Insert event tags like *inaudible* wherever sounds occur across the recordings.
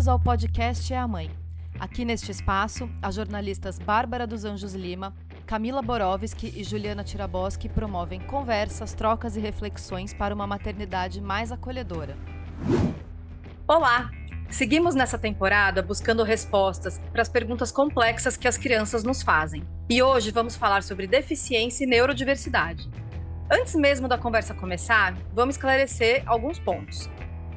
Bem-vindos ao podcast É a Mãe. Aqui neste espaço, as jornalistas Bárbara dos Anjos Lima, Camila Borowski e Juliana Tiraboski promovem conversas, trocas e reflexões para uma maternidade mais acolhedora. Olá! Seguimos nessa temporada buscando respostas para as perguntas complexas que as crianças nos fazem. E hoje vamos falar sobre deficiência e neurodiversidade. Antes mesmo da conversa começar, vamos esclarecer alguns pontos.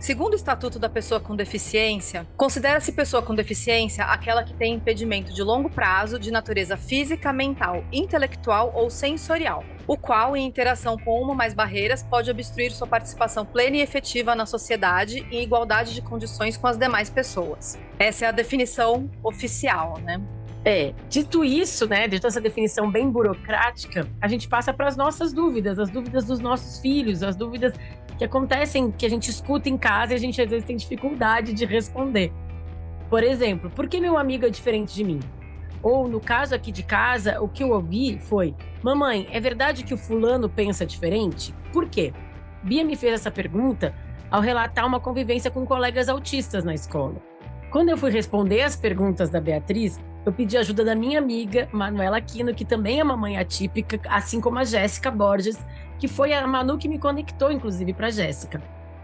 Segundo o Estatuto da Pessoa com Deficiência, considera-se pessoa com deficiência aquela que tem impedimento de longo prazo de natureza física, mental, intelectual ou sensorial, o qual, em interação com uma ou mais barreiras, pode obstruir sua participação plena e efetiva na sociedade em igualdade de condições com as demais pessoas. Essa é a definição oficial, né? É, dito isso, né, dito essa definição bem burocrática, a gente passa para as nossas dúvidas, as dúvidas dos nossos filhos, as dúvidas que acontecem, que a gente escuta em casa e a gente às vezes tem dificuldade de responder. Por exemplo, por que meu amigo é diferente de mim? Ou no caso aqui de casa, o que eu ouvi foi: Mamãe, é verdade que o fulano pensa diferente? Por quê? Bia me fez essa pergunta ao relatar uma convivência com colegas autistas na escola. Quando eu fui responder as perguntas da Beatriz, eu pedi ajuda da minha amiga Manuela Aquino, que também é mamãe atípica, assim como a Jéssica Borges, que foi a Manu que me conectou, inclusive, para a Jéssica.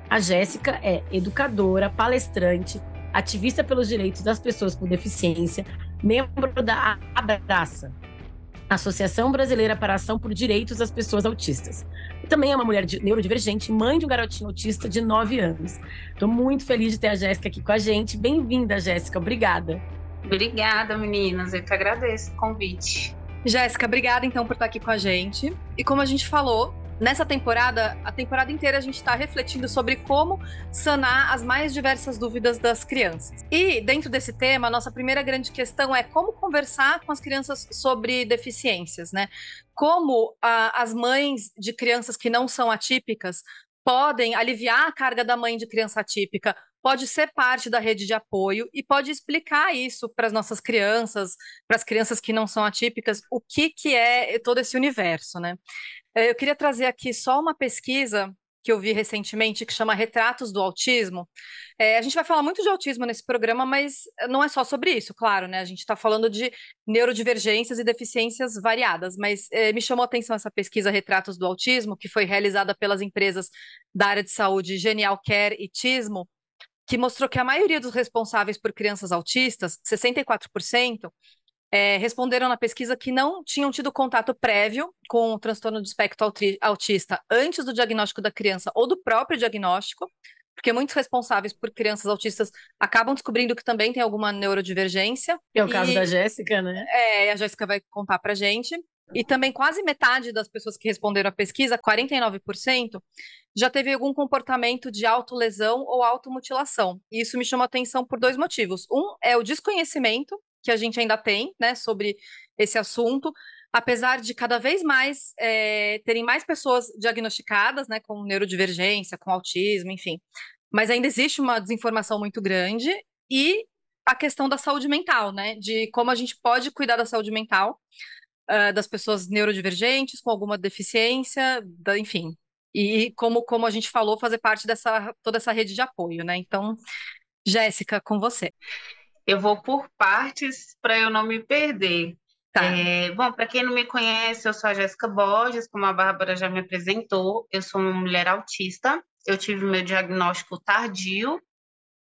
A Jéssica é educadora, palestrante, ativista pelos direitos das pessoas com deficiência, membro da Abraça, Associação Brasileira para a Ação por Direitos das Pessoas Autistas. Também é uma mulher neurodivergente, mãe de um garotinho autista de 9 anos. Estou muito feliz de ter a Jéssica aqui com a gente. Bem-vinda, Jéssica. Obrigada. Obrigada, meninas. Eu que agradeço o convite. Jéssica, obrigada então por estar aqui com a gente. E como a gente falou, nessa temporada, a temporada inteira a gente está refletindo sobre como sanar as mais diversas dúvidas das crianças. E dentro desse tema, a nossa primeira grande questão é como conversar com as crianças sobre deficiências, né? Como ah, as mães de crianças que não são atípicas podem aliviar a carga da mãe de criança atípica, pode ser parte da rede de apoio e pode explicar isso para as nossas crianças, para as crianças que não são atípicas, o que, que é todo esse universo, né? É, eu queria trazer aqui só uma pesquisa que eu vi recentemente que chama Retratos do Autismo. É, a gente vai falar muito de autismo nesse programa, mas não é só sobre isso, claro, né? A gente está falando de neurodivergências e deficiências variadas, mas é, me chamou a atenção essa pesquisa Retratos do Autismo, que foi realizada pelas empresas da área de saúde Genial Care e Tismo, que mostrou que a maioria dos responsáveis por crianças autistas, 64%, é, responderam na pesquisa que não tinham tido contato prévio com o transtorno do espectro autista antes do diagnóstico da criança ou do próprio diagnóstico, porque muitos responsáveis por crianças autistas acabam descobrindo que também tem alguma neurodivergência. É o e, caso da Jéssica, né? É, a Jéssica vai contar pra gente. E também quase metade das pessoas que responderam à pesquisa, 49%, já teve algum comportamento de autolesão ou automutilação. E isso me chama atenção por dois motivos. Um é o desconhecimento que a gente ainda tem, né, sobre esse assunto, apesar de cada vez mais é, terem mais pessoas diagnosticadas, né, com neurodivergência, com autismo, enfim. Mas ainda existe uma desinformação muito grande e a questão da saúde mental, né, de como a gente pode cuidar da saúde mental uh, das pessoas neurodivergentes, com alguma deficiência, da, enfim. E como, como a gente falou, fazer parte dessa toda essa rede de apoio, né? Então, Jéssica, com você. Eu vou por partes para eu não me perder. Tá. É, bom, para quem não me conhece, eu sou a Jéssica Borges, como a Bárbara já me apresentou. Eu sou uma mulher autista. Eu tive meu diagnóstico tardio,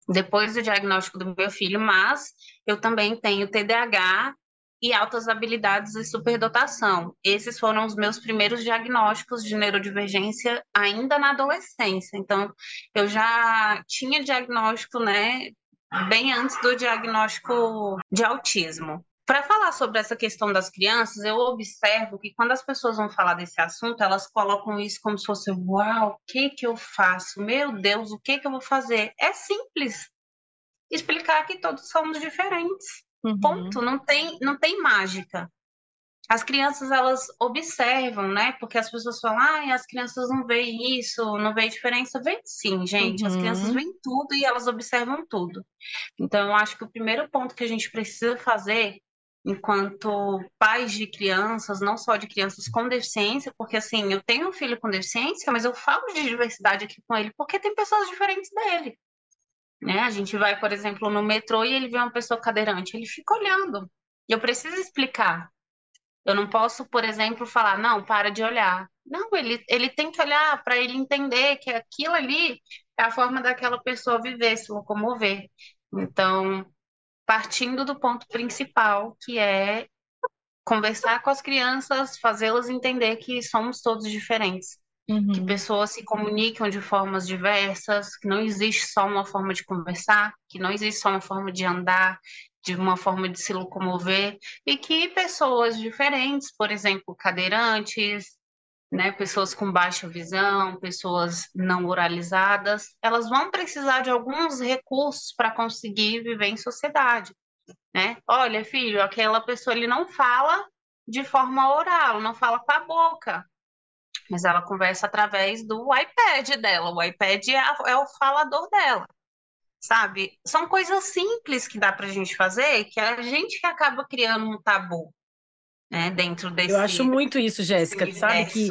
depois do diagnóstico do meu filho, mas eu também tenho TDAH e altas habilidades e superdotação. Esses foram os meus primeiros diagnósticos de neurodivergência ainda na adolescência. Então, eu já tinha diagnóstico, né, bem antes do diagnóstico de autismo. Para falar sobre essa questão das crianças, eu observo que quando as pessoas vão falar desse assunto, elas colocam isso como se fosse: uau, o que que eu faço? Meu Deus, o que que eu vou fazer? É simples. Explicar que todos somos diferentes. Uhum. Ponto. Não tem, não tem mágica as crianças elas observam, né? Porque as pessoas falam, ah, as crianças não veem isso, não veem diferença. Vem sim, gente. Uhum. As crianças veem tudo e elas observam tudo. Então, eu acho que o primeiro ponto que a gente precisa fazer enquanto pais de crianças, não só de crianças com deficiência, porque assim, eu tenho um filho com deficiência, mas eu falo de diversidade aqui com ele porque tem pessoas diferentes dele. Né? A gente vai, por exemplo, no metrô e ele vê uma pessoa cadeirante, ele fica olhando. E eu preciso explicar. Eu não posso, por exemplo, falar, não, para de olhar. Não, ele, ele tem que olhar para ele entender que aquilo ali é a forma daquela pessoa viver, se locomover. Então, partindo do ponto principal, que é conversar com as crianças, fazê-las entender que somos todos diferentes. Uhum. Que pessoas se comunicam de formas diversas, que não existe só uma forma de conversar, que não existe só uma forma de andar, de uma forma de se locomover, e que pessoas diferentes, por exemplo, cadeirantes, né, pessoas com baixa visão, pessoas não oralizadas, elas vão precisar de alguns recursos para conseguir viver em sociedade, né? Olha, filho, aquela pessoa ele não fala de forma oral, não fala com a boca, mas ela conversa através do iPad dela. O iPad é, a, é o falador dela sabe? São coisas simples que dá para a gente fazer que é a gente que acaba criando um tabu, né? Dentro desse. Eu acho muito isso, Jéssica. Sabe que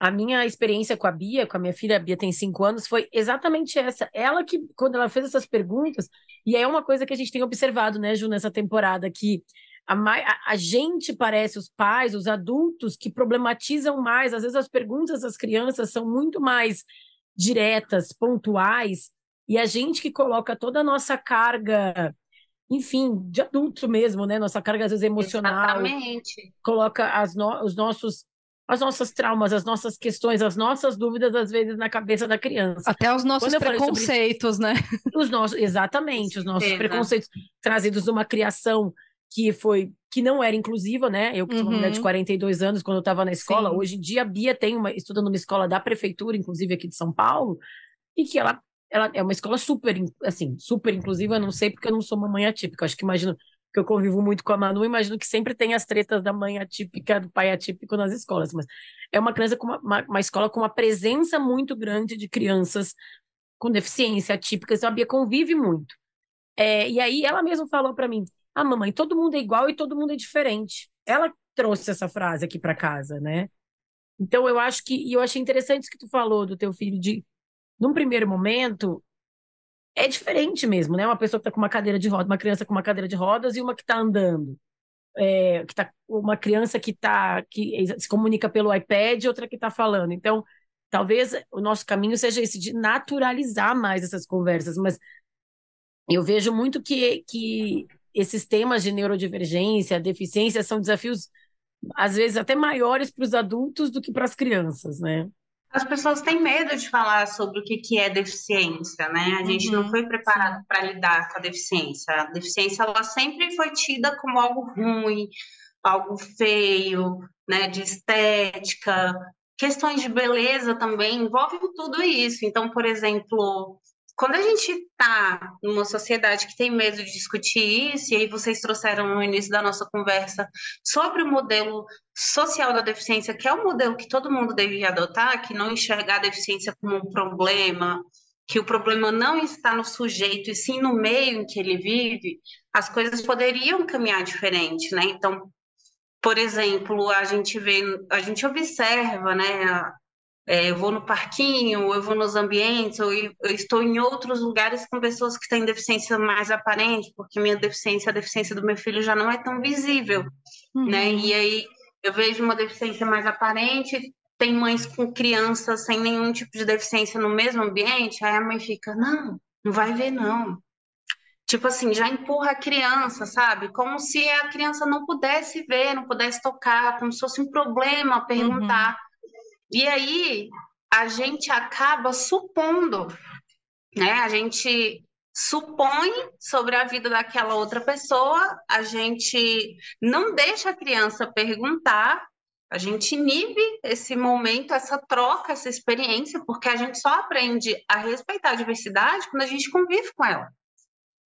a minha experiência com a Bia, com a minha filha, a Bia tem cinco anos, foi exatamente essa. Ela que, quando ela fez essas perguntas, e é uma coisa que a gente tem observado, né, Ju, nessa temporada, que a, a, a, gente parece, os pais, os adultos, que problematizam mais. Às vezes as perguntas das crianças são muito mais diretas, pontuais, e a gente que coloca toda a nossa carga, enfim, de adulto mesmo, né? Nossa carga, às vezes, emocional. Exatamente. Coloca as no... os nossos as nossas traumas, as nossas questões, as nossas dúvidas, às vezes, na cabeça da criança. Até os nossos preconceitos, né? Os nossos, exatamente, os nossos preconceitos trazidos de uma criação que foi que não era inclusiva, né? Eu que sou uma mulher de 42 uhum. anos quando eu estava na escola, Sim. hoje em dia a Bia tem uma estudando numa escola da prefeitura, inclusive aqui de São Paulo, e que ela ela é uma escola super, assim, super inclusiva, eu não sei porque eu não sou uma mãe atípica, acho que imagino que eu convivo muito com a Manu, imagino que sempre tem as tretas da mãe atípica, do pai atípico nas escolas, mas é uma criança com uma, uma, uma escola com uma presença muito grande de crianças com deficiência atípicas, então a Bia convive muito. É, e aí ela mesma falou para mim, ah, mamãe, todo mundo é igual e todo mundo é diferente. Ela trouxe essa frase aqui para casa, né? Então eu acho que, e eu achei interessante isso que tu falou do teu filho de num primeiro momento, é diferente mesmo, né? Uma pessoa que está com uma cadeira de rodas, uma criança com uma cadeira de rodas e uma que está andando. É, que tá, uma criança que tá que se comunica pelo iPad e outra que está falando. Então, talvez o nosso caminho seja esse de naturalizar mais essas conversas, mas eu vejo muito que, que esses temas de neurodivergência, deficiência, são desafios às vezes até maiores para os adultos do que para as crianças, né? As pessoas têm medo de falar sobre o que, que é deficiência, né? A gente uhum, não foi preparado para lidar com a deficiência. A deficiência ela sempre foi tida como algo ruim, algo feio, né? De estética, questões de beleza também envolvem tudo isso. Então, por exemplo, quando a gente está numa sociedade que tem medo de discutir isso, e aí vocês trouxeram no início da nossa conversa sobre o modelo social da deficiência, que é o modelo que todo mundo deveria adotar, que não enxergar a deficiência como um problema, que o problema não está no sujeito e sim no meio em que ele vive, as coisas poderiam caminhar diferente, né? Então, por exemplo, a gente vê, a gente observa, né, é, eu vou no parquinho, eu vou nos ambientes, ou eu, eu estou em outros lugares com pessoas que têm deficiência mais aparente, porque minha deficiência, a deficiência do meu filho já não é tão visível, uhum. né? E aí eu vejo uma deficiência mais aparente, tem mães com crianças sem nenhum tipo de deficiência no mesmo ambiente, aí a mãe fica, não, não vai ver não. Tipo assim, já empurra a criança, sabe? Como se a criança não pudesse ver, não pudesse tocar, como se fosse um problema perguntar. Uhum. E aí a gente acaba supondo, né? A gente supõe sobre a vida daquela outra pessoa, a gente não deixa a criança perguntar, a gente inibe esse momento, essa troca, essa experiência, porque a gente só aprende a respeitar a diversidade quando a gente convive com ela.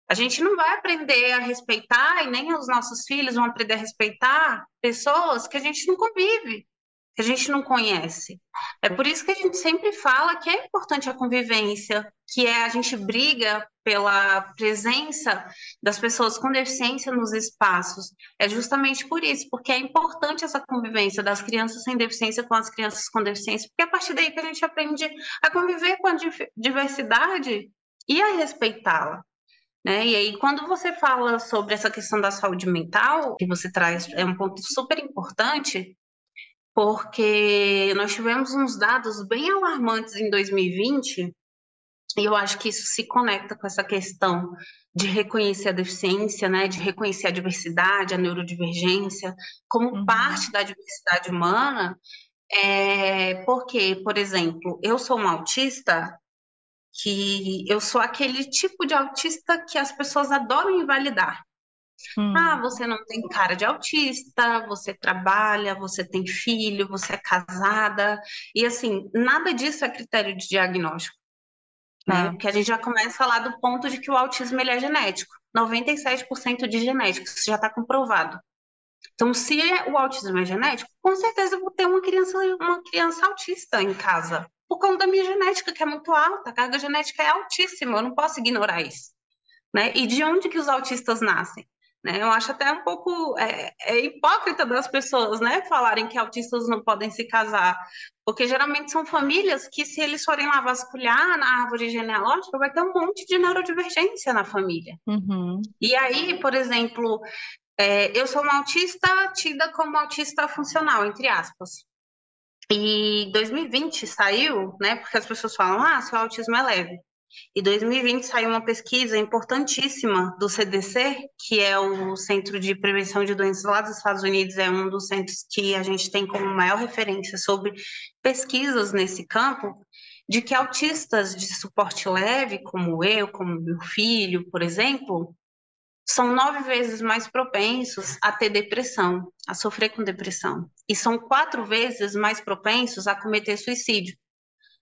A gente não vai aprender a respeitar, e nem os nossos filhos vão aprender a respeitar pessoas que a gente não convive que a gente não conhece. É por isso que a gente sempre fala que é importante a convivência, que é a gente briga pela presença das pessoas com deficiência nos espaços. É justamente por isso, porque é importante essa convivência das crianças sem deficiência com as crianças com deficiência, porque é a partir daí que a gente aprende a conviver com a diversidade e a respeitá-la. Né? E aí, quando você fala sobre essa questão da saúde mental, que você traz, é um ponto super importante, porque nós tivemos uns dados bem alarmantes em 2020, e eu acho que isso se conecta com essa questão de reconhecer a deficiência, né, de reconhecer a diversidade, a neurodivergência, como uhum. parte da diversidade humana, é, porque, por exemplo, eu sou uma autista que eu sou aquele tipo de autista que as pessoas adoram invalidar. Hum. Ah, você não tem cara de autista, você trabalha, você tem filho, você é casada. E assim, nada disso é critério de diagnóstico. Né? É. Porque a gente já começa falar do ponto de que o autismo ele é genético. 97% de genético, isso já está comprovado. Então, se o autismo é genético, com certeza eu vou ter uma criança, uma criança autista em casa por conta da minha genética, que é muito alta, a carga genética é altíssima, eu não posso ignorar isso. Né? E de onde que os autistas nascem? Né? Eu acho até um pouco é, é hipócrita das pessoas né, falarem que autistas não podem se casar, porque geralmente são famílias que, se eles forem lá vasculhar na árvore genealógica, vai ter um monte de neurodivergência na família. Uhum. E aí, por exemplo, é, eu sou uma autista tida como autista funcional, entre aspas. E 2020 saiu, né? Porque as pessoas falam, ah, seu autismo é leve. E 2020 saiu uma pesquisa importantíssima do CDC, que é o Centro de Prevenção de Doenças lá dos Estados Unidos, é um dos centros que a gente tem como maior referência sobre pesquisas nesse campo, de que autistas de suporte leve, como eu, como meu filho, por exemplo, são nove vezes mais propensos a ter depressão, a sofrer com depressão. E são quatro vezes mais propensos a cometer suicídio.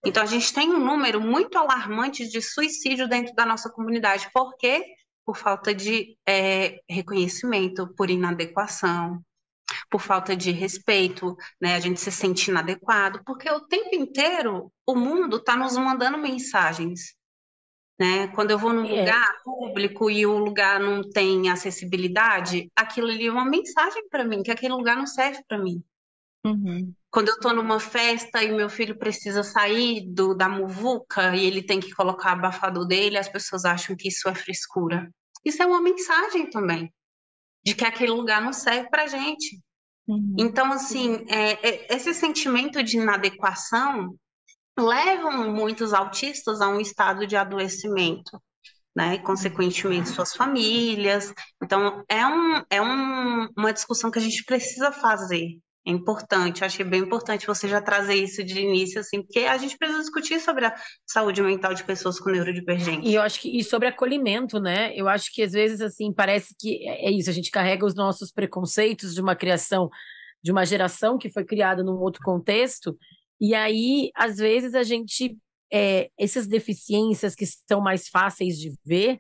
Então, a gente tem um número muito alarmante de suicídio dentro da nossa comunidade. Por quê? Por falta de é, reconhecimento, por inadequação, por falta de respeito, né? A gente se sente inadequado, porque o tempo inteiro o mundo está nos mandando mensagens né? Quando eu vou num é. lugar público e o lugar não tem acessibilidade, aquilo ali é uma mensagem para mim, que aquele lugar não serve para mim. Uhum. Quando eu estou numa festa e meu filho precisa sair do, da muvuca e ele tem que colocar abafador dele, as pessoas acham que isso é frescura. Isso é uma mensagem também, de que aquele lugar não serve para gente. Uhum. Então, assim, é, é, esse sentimento de inadequação levam muitos autistas a um estado de adoecimento, né? E, consequentemente, suas famílias. Então, é, um, é um, uma discussão que a gente precisa fazer. É importante, achei bem importante você já trazer isso de início, assim, porque a gente precisa discutir sobre a saúde mental de pessoas com neurodivergência. E eu acho que, e sobre acolhimento, né? Eu acho que às vezes, assim, parece que é, é isso, a gente carrega os nossos preconceitos de uma criação, de uma geração que foi criada num outro contexto, e aí, às vezes, a gente. É, essas deficiências que são mais fáceis de ver,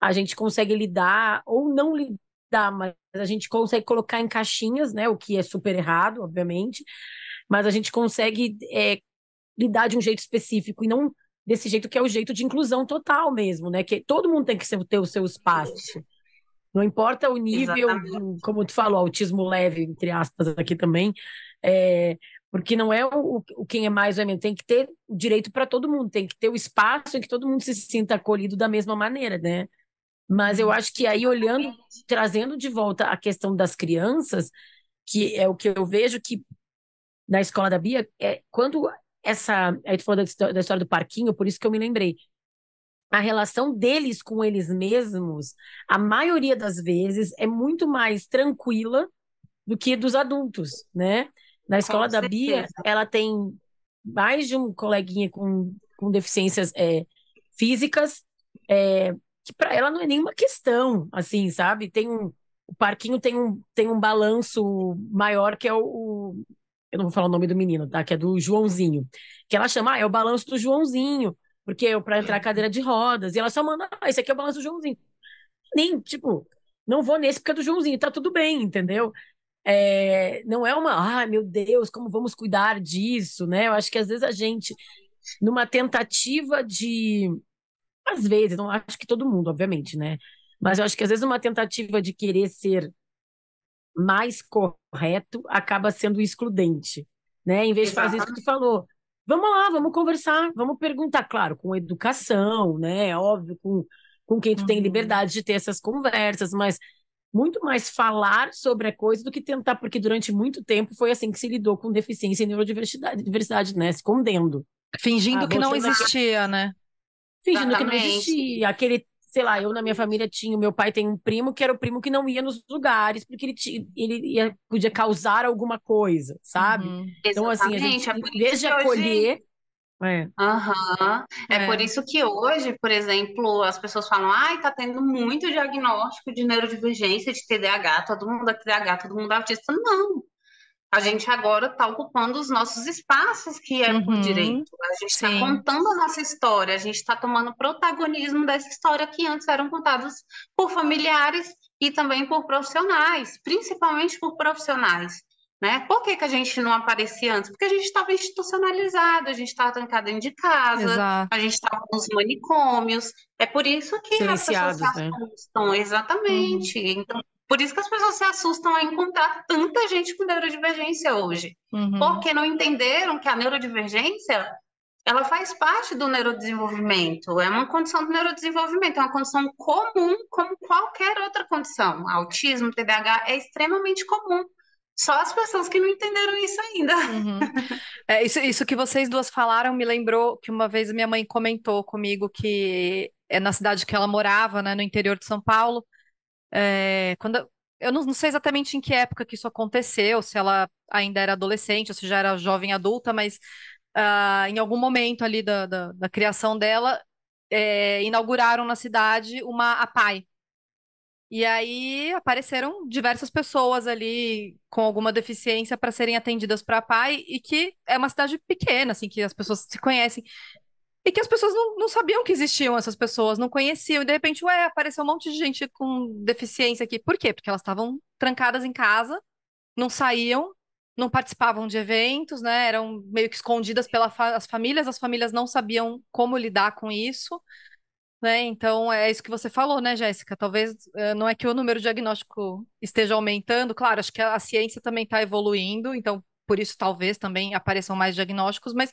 a gente consegue lidar, ou não lidar, mas a gente consegue colocar em caixinhas, né? O que é super errado, obviamente, mas a gente consegue é, lidar de um jeito específico e não desse jeito que é o jeito de inclusão total mesmo, né? Que todo mundo tem que ter o seu espaço. Não importa o nível, do, como tu falou, autismo leve, entre aspas, aqui também. É, porque não é o, o quem é mais ou menos, tem que ter o direito para todo mundo, tem que ter o espaço em que todo mundo se sinta acolhido da mesma maneira, né? Mas eu acho que aí olhando, trazendo de volta a questão das crianças, que é o que eu vejo que na escola da Bia, é quando essa, aí tu falou da, da história do parquinho, por isso que eu me lembrei. A relação deles com eles mesmos, a maioria das vezes é muito mais tranquila do que dos adultos, né? Na escola da Bia, ela tem mais de um coleguinha com, com deficiências é, físicas, é, que para ela não é nenhuma questão, assim, sabe? Tem um, o parquinho tem um, tem um balanço maior que é o, o eu não vou falar o nome do menino, tá? Que é do Joãozinho. Que ela chama, ah, é o balanço do Joãozinho, porque é para entrar cadeira de rodas. E ela só manda, ah, esse aqui é o balanço do Joãozinho. Nem, tipo, não vou nesse porque é do Joãozinho, tá tudo bem, entendeu? É, não é uma, ah, meu Deus, como vamos cuidar disso, né? Eu acho que às vezes a gente, numa tentativa de. Às vezes, não acho que todo mundo, obviamente, né? Mas eu acho que às vezes uma tentativa de querer ser mais correto acaba sendo excludente, né? Em vez de fazer isso que tu falou, vamos lá, vamos conversar, vamos perguntar, claro, com educação, né? Óbvio, com, com quem tu uhum. tem liberdade de ter essas conversas, mas muito mais falar sobre a coisa do que tentar, porque durante muito tempo foi assim que se lidou com deficiência e neurodiversidade, diversidade, né? Escondendo. Fingindo ah, que não existia, né? Fingindo Exatamente. que não existia. Aquele, sei lá, eu na minha família tinha, meu pai tem um primo que era o primo que não ia nos lugares, porque ele, tinha, ele ia, podia causar alguma coisa, sabe? Uhum. Então, assim, a gente, em vez de acolher, hoje... É. Uhum. É. é. por isso que hoje, por exemplo, as pessoas falam: ai, tá tendo muito diagnóstico de neurodivergência, de TDAH, todo mundo é TDAH, todo mundo é autista. Não. A gente agora está ocupando os nossos espaços que é uhum. por direito. A gente está contando a nossa história, a gente está tomando protagonismo dessa história que antes eram contadas por familiares e também por profissionais, principalmente por profissionais. Né? Por que, que a gente não aparecia antes? Porque a gente estava institucionalizado, a gente estava trancado dentro de casa, Exato. a gente estava nos manicômios. É por isso que as pessoas se né? assustam, né? exatamente. Uhum. Então, por isso que as pessoas se assustam a encontrar tanta gente com neurodivergência hoje. Uhum. Porque não entenderam que a neurodivergência ela faz parte do neurodesenvolvimento, é uma condição do neurodesenvolvimento, é uma condição comum como qualquer outra condição. Autismo, TDAH é extremamente comum. Só as pessoas que não entenderam isso ainda. Uhum. É, isso, isso que vocês duas falaram me lembrou que uma vez minha mãe comentou comigo que é na cidade que ela morava, né, no interior de São Paulo. É, quando eu não, não, sei exatamente em que época que isso aconteceu, se ela ainda era adolescente ou se já era jovem adulta, mas uh, em algum momento ali da, da, da criação dela, é, inauguraram na cidade uma APAI, e aí apareceram diversas pessoas ali com alguma deficiência para serem atendidas para pai e que é uma cidade pequena, assim, que as pessoas se conhecem. E que as pessoas não, não sabiam que existiam essas pessoas, não conheciam. E de repente, ué, apareceu um monte de gente com deficiência aqui. Por quê? Porque elas estavam trancadas em casa, não saíam, não participavam de eventos, né? Eram meio que escondidas pelas fa famílias, as famílias não sabiam como lidar com isso. Né? Então, é isso que você falou, né, Jéssica? Talvez uh, não é que o número diagnóstico esteja aumentando, claro, acho que a ciência também está evoluindo, então por isso talvez também apareçam mais diagnósticos, mas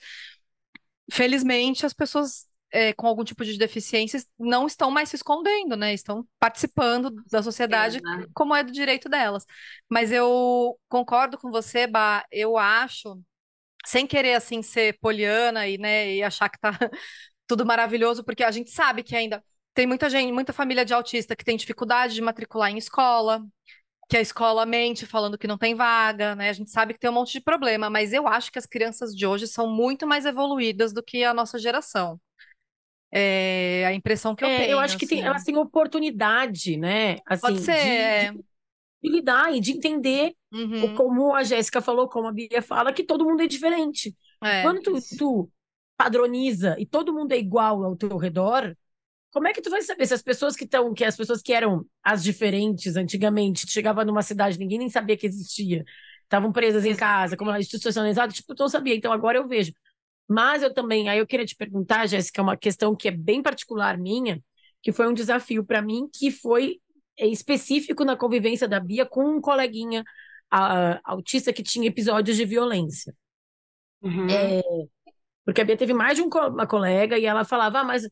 felizmente as pessoas é, com algum tipo de deficiência não estão mais se escondendo, né? Estão participando da sociedade né? como é do direito delas. Mas eu concordo com você, Bah, eu acho sem querer assim ser poliana e, né, e achar que tá *laughs* tudo maravilhoso, porque a gente sabe que ainda tem muita gente, muita família de autista que tem dificuldade de matricular em escola, que a escola mente falando que não tem vaga, né? A gente sabe que tem um monte de problema, mas eu acho que as crianças de hoje são muito mais evoluídas do que a nossa geração. É a impressão que eu é, tenho. Eu acho que assim. tem, elas têm oportunidade, né? Assim, Pode ser. De, é. de, de lidar e de entender, uhum. como a Jéssica falou, como a Bia fala, que todo mundo é diferente. É, Quando tu, tu padroniza e todo mundo é igual ao teu redor, como é que tu vai saber se as pessoas que estão, que as pessoas que eram as diferentes antigamente, chegava numa cidade, ninguém nem sabia que existia, estavam presas em casa, como institucionalizadas, tipo, eu não sabia, então agora eu vejo. Mas eu também, aí eu queria te perguntar, Jéssica, uma questão que é bem particular minha, que foi um desafio para mim, que foi é, específico na convivência da Bia com um coleguinha a, autista que tinha episódios de violência. Uhum. É, porque a Bia teve mais de uma colega e ela falava, ah, mas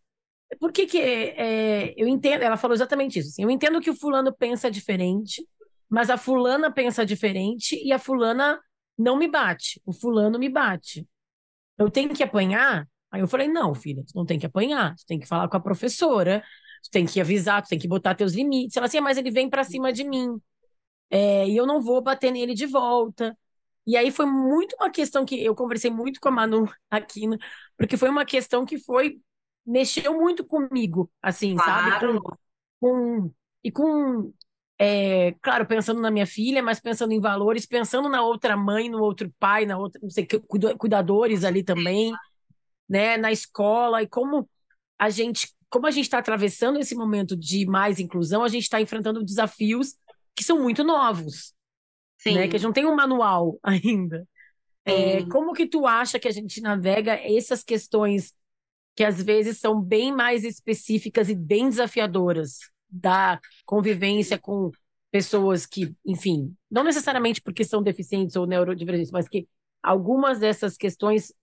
por que que é, eu entendo? Ela falou exatamente isso. Assim, eu entendo que o fulano pensa diferente, mas a fulana pensa diferente e a fulana não me bate. O fulano me bate. Eu tenho que apanhar? Aí eu falei, não, filha, tu não tem que apanhar. Tu tem que falar com a professora, tu tem que avisar, tu tem que botar teus limites. Ela assim, ah, mas ele vem para cima de mim. É, e eu não vou bater nele de volta. E aí foi muito uma questão que eu conversei muito com a Manu *laughs* aqui, né? porque foi uma questão que foi mexeu muito comigo, assim, claro. sabe? Com, e com, é, claro, pensando na minha filha, mas pensando em valores, pensando na outra mãe, no outro pai, na outra, não sei, cuidadores ali também, né? Na escola e como a gente, como a gente está atravessando esse momento de mais inclusão, a gente está enfrentando desafios que são muito novos, Sim. né? Que a gente não tem um manual *laughs* ainda. É, como que tu acha que a gente navega essas questões que às vezes são bem mais específicas e bem desafiadoras da convivência com pessoas que, enfim, não necessariamente porque são deficientes ou neurodivergentes, mas que algumas dessas questões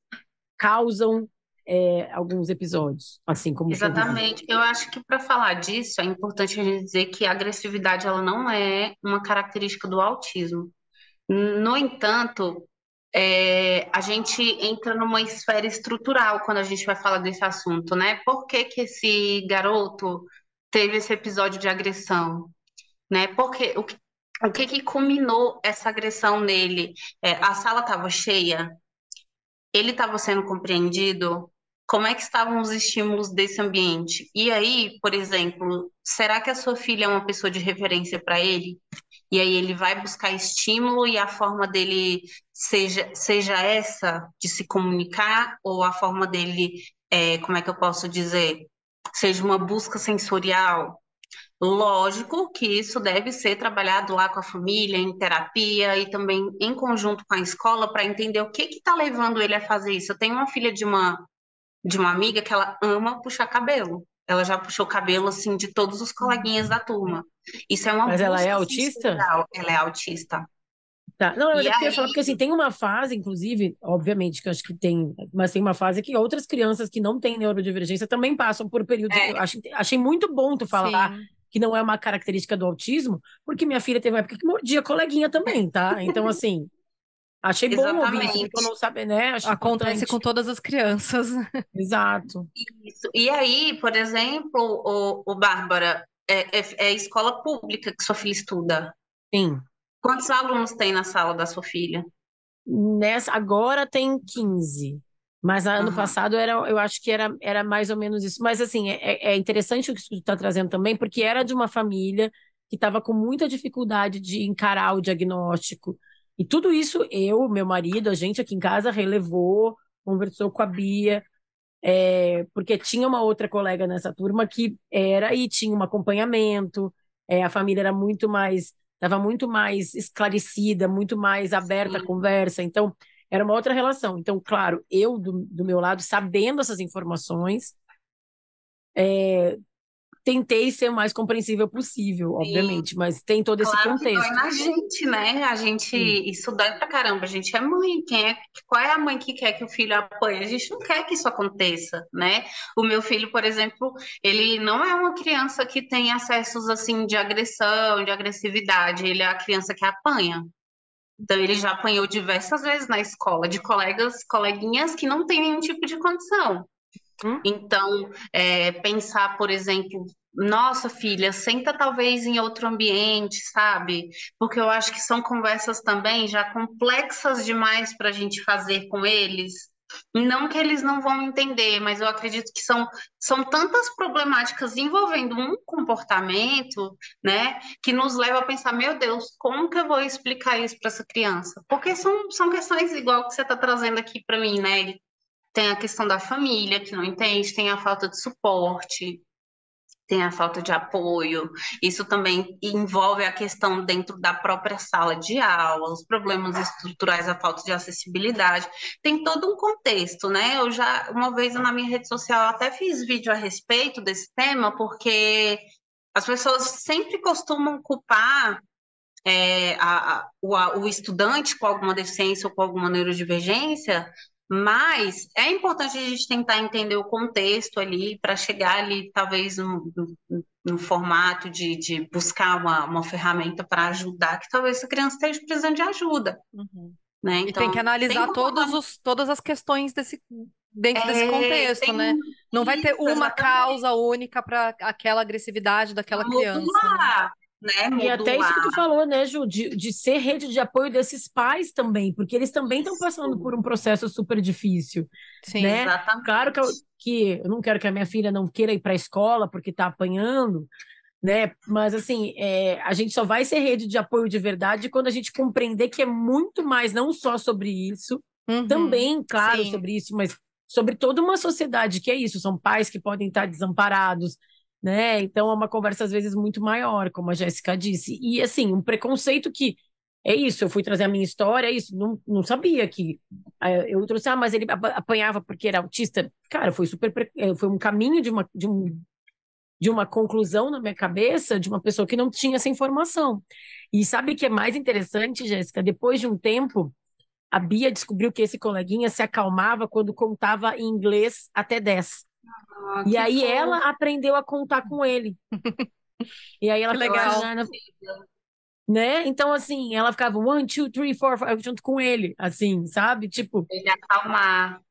causam é, alguns episódios, assim como exatamente. Eu acho que para falar disso é importante a gente dizer que a agressividade ela não é uma característica do autismo. No entanto, é, a gente entra numa esfera estrutural quando a gente vai falar desse assunto, né? Por que, que esse garoto teve esse episódio de agressão? Né? Porque o, o que, que culminou essa agressão nele? É, a sala estava cheia, ele estava sendo compreendido, como é que estavam os estímulos desse ambiente? E aí, por exemplo, será que a sua filha é uma pessoa de referência para ele? E aí ele vai buscar estímulo e a forma dele seja, seja essa de se comunicar, ou a forma dele, é, como é que eu posso dizer, seja uma busca sensorial. Lógico que isso deve ser trabalhado lá com a família, em terapia e também em conjunto com a escola para entender o que está levando ele a fazer isso. Eu tenho uma filha de uma, de uma amiga que ela ama puxar cabelo. Ela já puxou cabelo assim de todos os coleguinhas da turma. Isso é uma Mas ela é autista? Ela é autista. Tá. Não, eu queria falar, porque assim, tem uma fase, inclusive, obviamente, que eu acho que tem, mas tem uma fase que outras crianças que não têm neurodivergência também passam por períodos. É. Achei, achei muito bom tu falar Sim. que não é uma característica do autismo, porque minha filha teve uma época que mordia coleguinha também, tá? Então, assim, Achei bom ouvir eu não sabia, né? Acho Acontece importante. com todas as crianças. *laughs* Exato. Isso. E aí, por exemplo, o, o Bárbara, é, é, é escola pública que sua filha estuda. Sim. Quantos alunos tem na sala da sua filha? Nessa, agora tem 15. Mas ano uhum. passado era, eu acho que era, era mais ou menos isso. Mas assim, é, é interessante o que você está trazendo também, porque era de uma família que estava com muita dificuldade de encarar o diagnóstico, e tudo isso eu, meu marido, a gente aqui em casa relevou, conversou com a Bia, é, porque tinha uma outra colega nessa turma que era e tinha um acompanhamento, é, a família era muito mais, estava muito mais esclarecida, muito mais aberta Sim. à conversa, então era uma outra relação. Então, claro, eu do, do meu lado, sabendo essas informações, é, tentei ser o mais compreensível possível, Sim. obviamente, mas tem todo claro esse contexto. Que dói na gente, né? A gente, Sim. isso dói pra caramba. A gente é mãe, quem é, qual é a mãe que quer que o filho apanhe? A gente não quer que isso aconteça, né? O meu filho, por exemplo, ele não é uma criança que tem acessos assim de agressão, de agressividade, ele é a criança que apanha. Então ele já apanhou diversas vezes na escola de colegas, coleguinhas que não têm nenhum tipo de condição. Hum? Então, é, pensar, por exemplo, nossa filha, senta talvez em outro ambiente, sabe? Porque eu acho que são conversas também já complexas demais para a gente fazer com eles. Não que eles não vão entender, mas eu acredito que são, são tantas problemáticas envolvendo um comportamento, né, que nos leva a pensar, meu Deus, como que eu vou explicar isso para essa criança? Porque são, são questões igual que você está trazendo aqui para mim, né? Tem a questão da família que não entende, tem a falta de suporte, tem a falta de apoio. Isso também envolve a questão dentro da própria sala de aula, os problemas estruturais, a falta de acessibilidade. Tem todo um contexto, né? Eu já, uma vez na minha rede social, até fiz vídeo a respeito desse tema, porque as pessoas sempre costumam culpar é, a, a, o, a, o estudante com alguma deficiência ou com alguma neurodivergência mas é importante a gente tentar entender o contexto ali para chegar ali, talvez, no, no, no formato de, de buscar uma, uma ferramenta para ajudar, que talvez essa criança esteja precisando de ajuda. Uhum. Né? Então, e tem que então, analisar tem todos os, todas as questões desse, dentro é, desse contexto, tem... né? Não vai ter uma exatamente. causa única para aquela agressividade daquela criança. Né? Né, e até isso que tu falou, né, Ju, de, de ser rede de apoio desses pais também, porque eles também estão passando por um processo super difícil. Sim, né? exatamente. Claro que eu, que eu não quero que a minha filha não queira ir para a escola porque está apanhando, né? Mas assim, é, a gente só vai ser rede de apoio de verdade quando a gente compreender que é muito mais, não só sobre isso, uhum, também, claro, sim. sobre isso, mas sobre toda uma sociedade que é isso. São pais que podem estar desamparados, né? Então é uma conversa às vezes muito maior, como a Jéssica disse. E assim, um preconceito que é isso, eu fui trazer a minha história, é isso, não, não sabia que eu trouxe, ah, mas ele apanhava porque era autista. Cara, foi super, é, foi um caminho de uma, de, um, de uma conclusão na minha cabeça de uma pessoa que não tinha essa informação. E sabe o que é mais interessante, Jéssica? Depois de um tempo, A Bia descobriu que esse coleguinha se acalmava quando contava em inglês até 10. Ah, e aí ela aprendeu a contar com ele. e aí ela que legal. né? Então, assim, ela ficava one, two, three, four, five, junto com ele, assim, sabe? Tipo. Ele acalmar.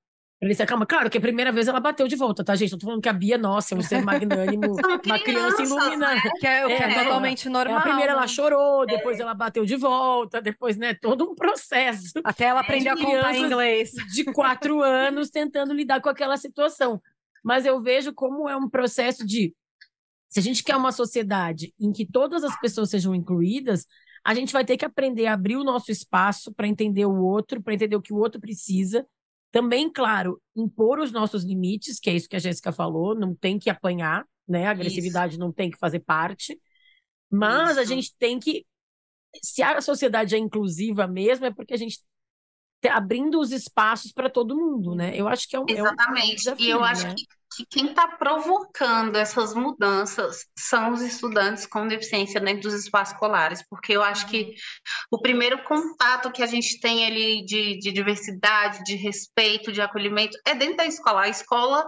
Ele se acalma. Claro que a primeira vez ela bateu de volta, tá, gente? Eu tô falando que a Bia, nossa, é um ser magnânimo, *laughs* uma criança iluminada. Né? Que é, que é, é totalmente normal. É, a primeira ela né? chorou, depois é. ela bateu de volta, depois, né, todo um processo. Até ela aprender a contar em inglês. De quatro anos tentando lidar com aquela situação. Mas eu vejo como é um processo de. Se a gente quer uma sociedade em que todas as pessoas sejam incluídas, a gente vai ter que aprender a abrir o nosso espaço para entender o outro, para entender o que o outro precisa também, claro, impor os nossos limites, que é isso que a Jéssica falou, não tem que apanhar, né? A agressividade isso. não tem que fazer parte. Mas isso. a gente tem que. Se a sociedade é inclusiva mesmo, é porque a gente abrindo os espaços para todo mundo, né? Eu acho que é um. Exatamente. É um desafio, e eu acho né? que que quem está provocando essas mudanças são os estudantes com deficiência dentro dos espaços escolares, porque eu acho que o primeiro contato que a gente tem ali de, de diversidade, de respeito, de acolhimento, é dentro da escola. A escola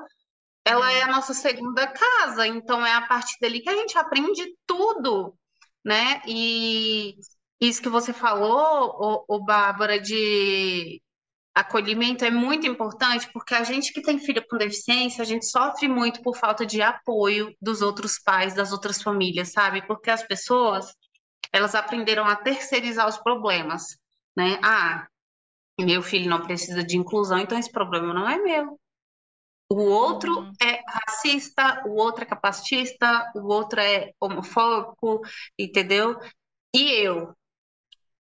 ela é a nossa segunda casa, então é a partir dali que a gente aprende tudo, né? E isso que você falou, o, o Bárbara, de acolhimento é muito importante porque a gente que tem filho com deficiência, a gente sofre muito por falta de apoio dos outros pais, das outras famílias, sabe? Porque as pessoas, elas aprenderam a terceirizar os problemas, né? Ah, meu filho não precisa de inclusão, então esse problema não é meu. O outro uhum. é racista, o outro é capacitista, o outro é homofóbico, entendeu? E eu?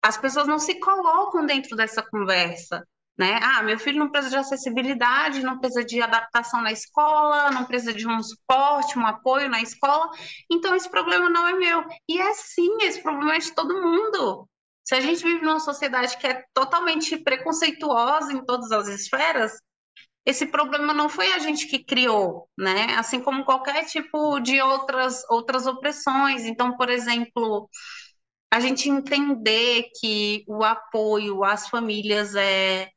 As pessoas não se colocam dentro dessa conversa. Né? Ah, meu filho não precisa de acessibilidade, não precisa de adaptação na escola, não precisa de um suporte, um apoio na escola, então esse problema não é meu. E é sim, esse problema é de todo mundo. Se a gente vive numa sociedade que é totalmente preconceituosa em todas as esferas, esse problema não foi a gente que criou, né? Assim como qualquer tipo de outras outras opressões. Então, por exemplo, a gente entender que o apoio às famílias é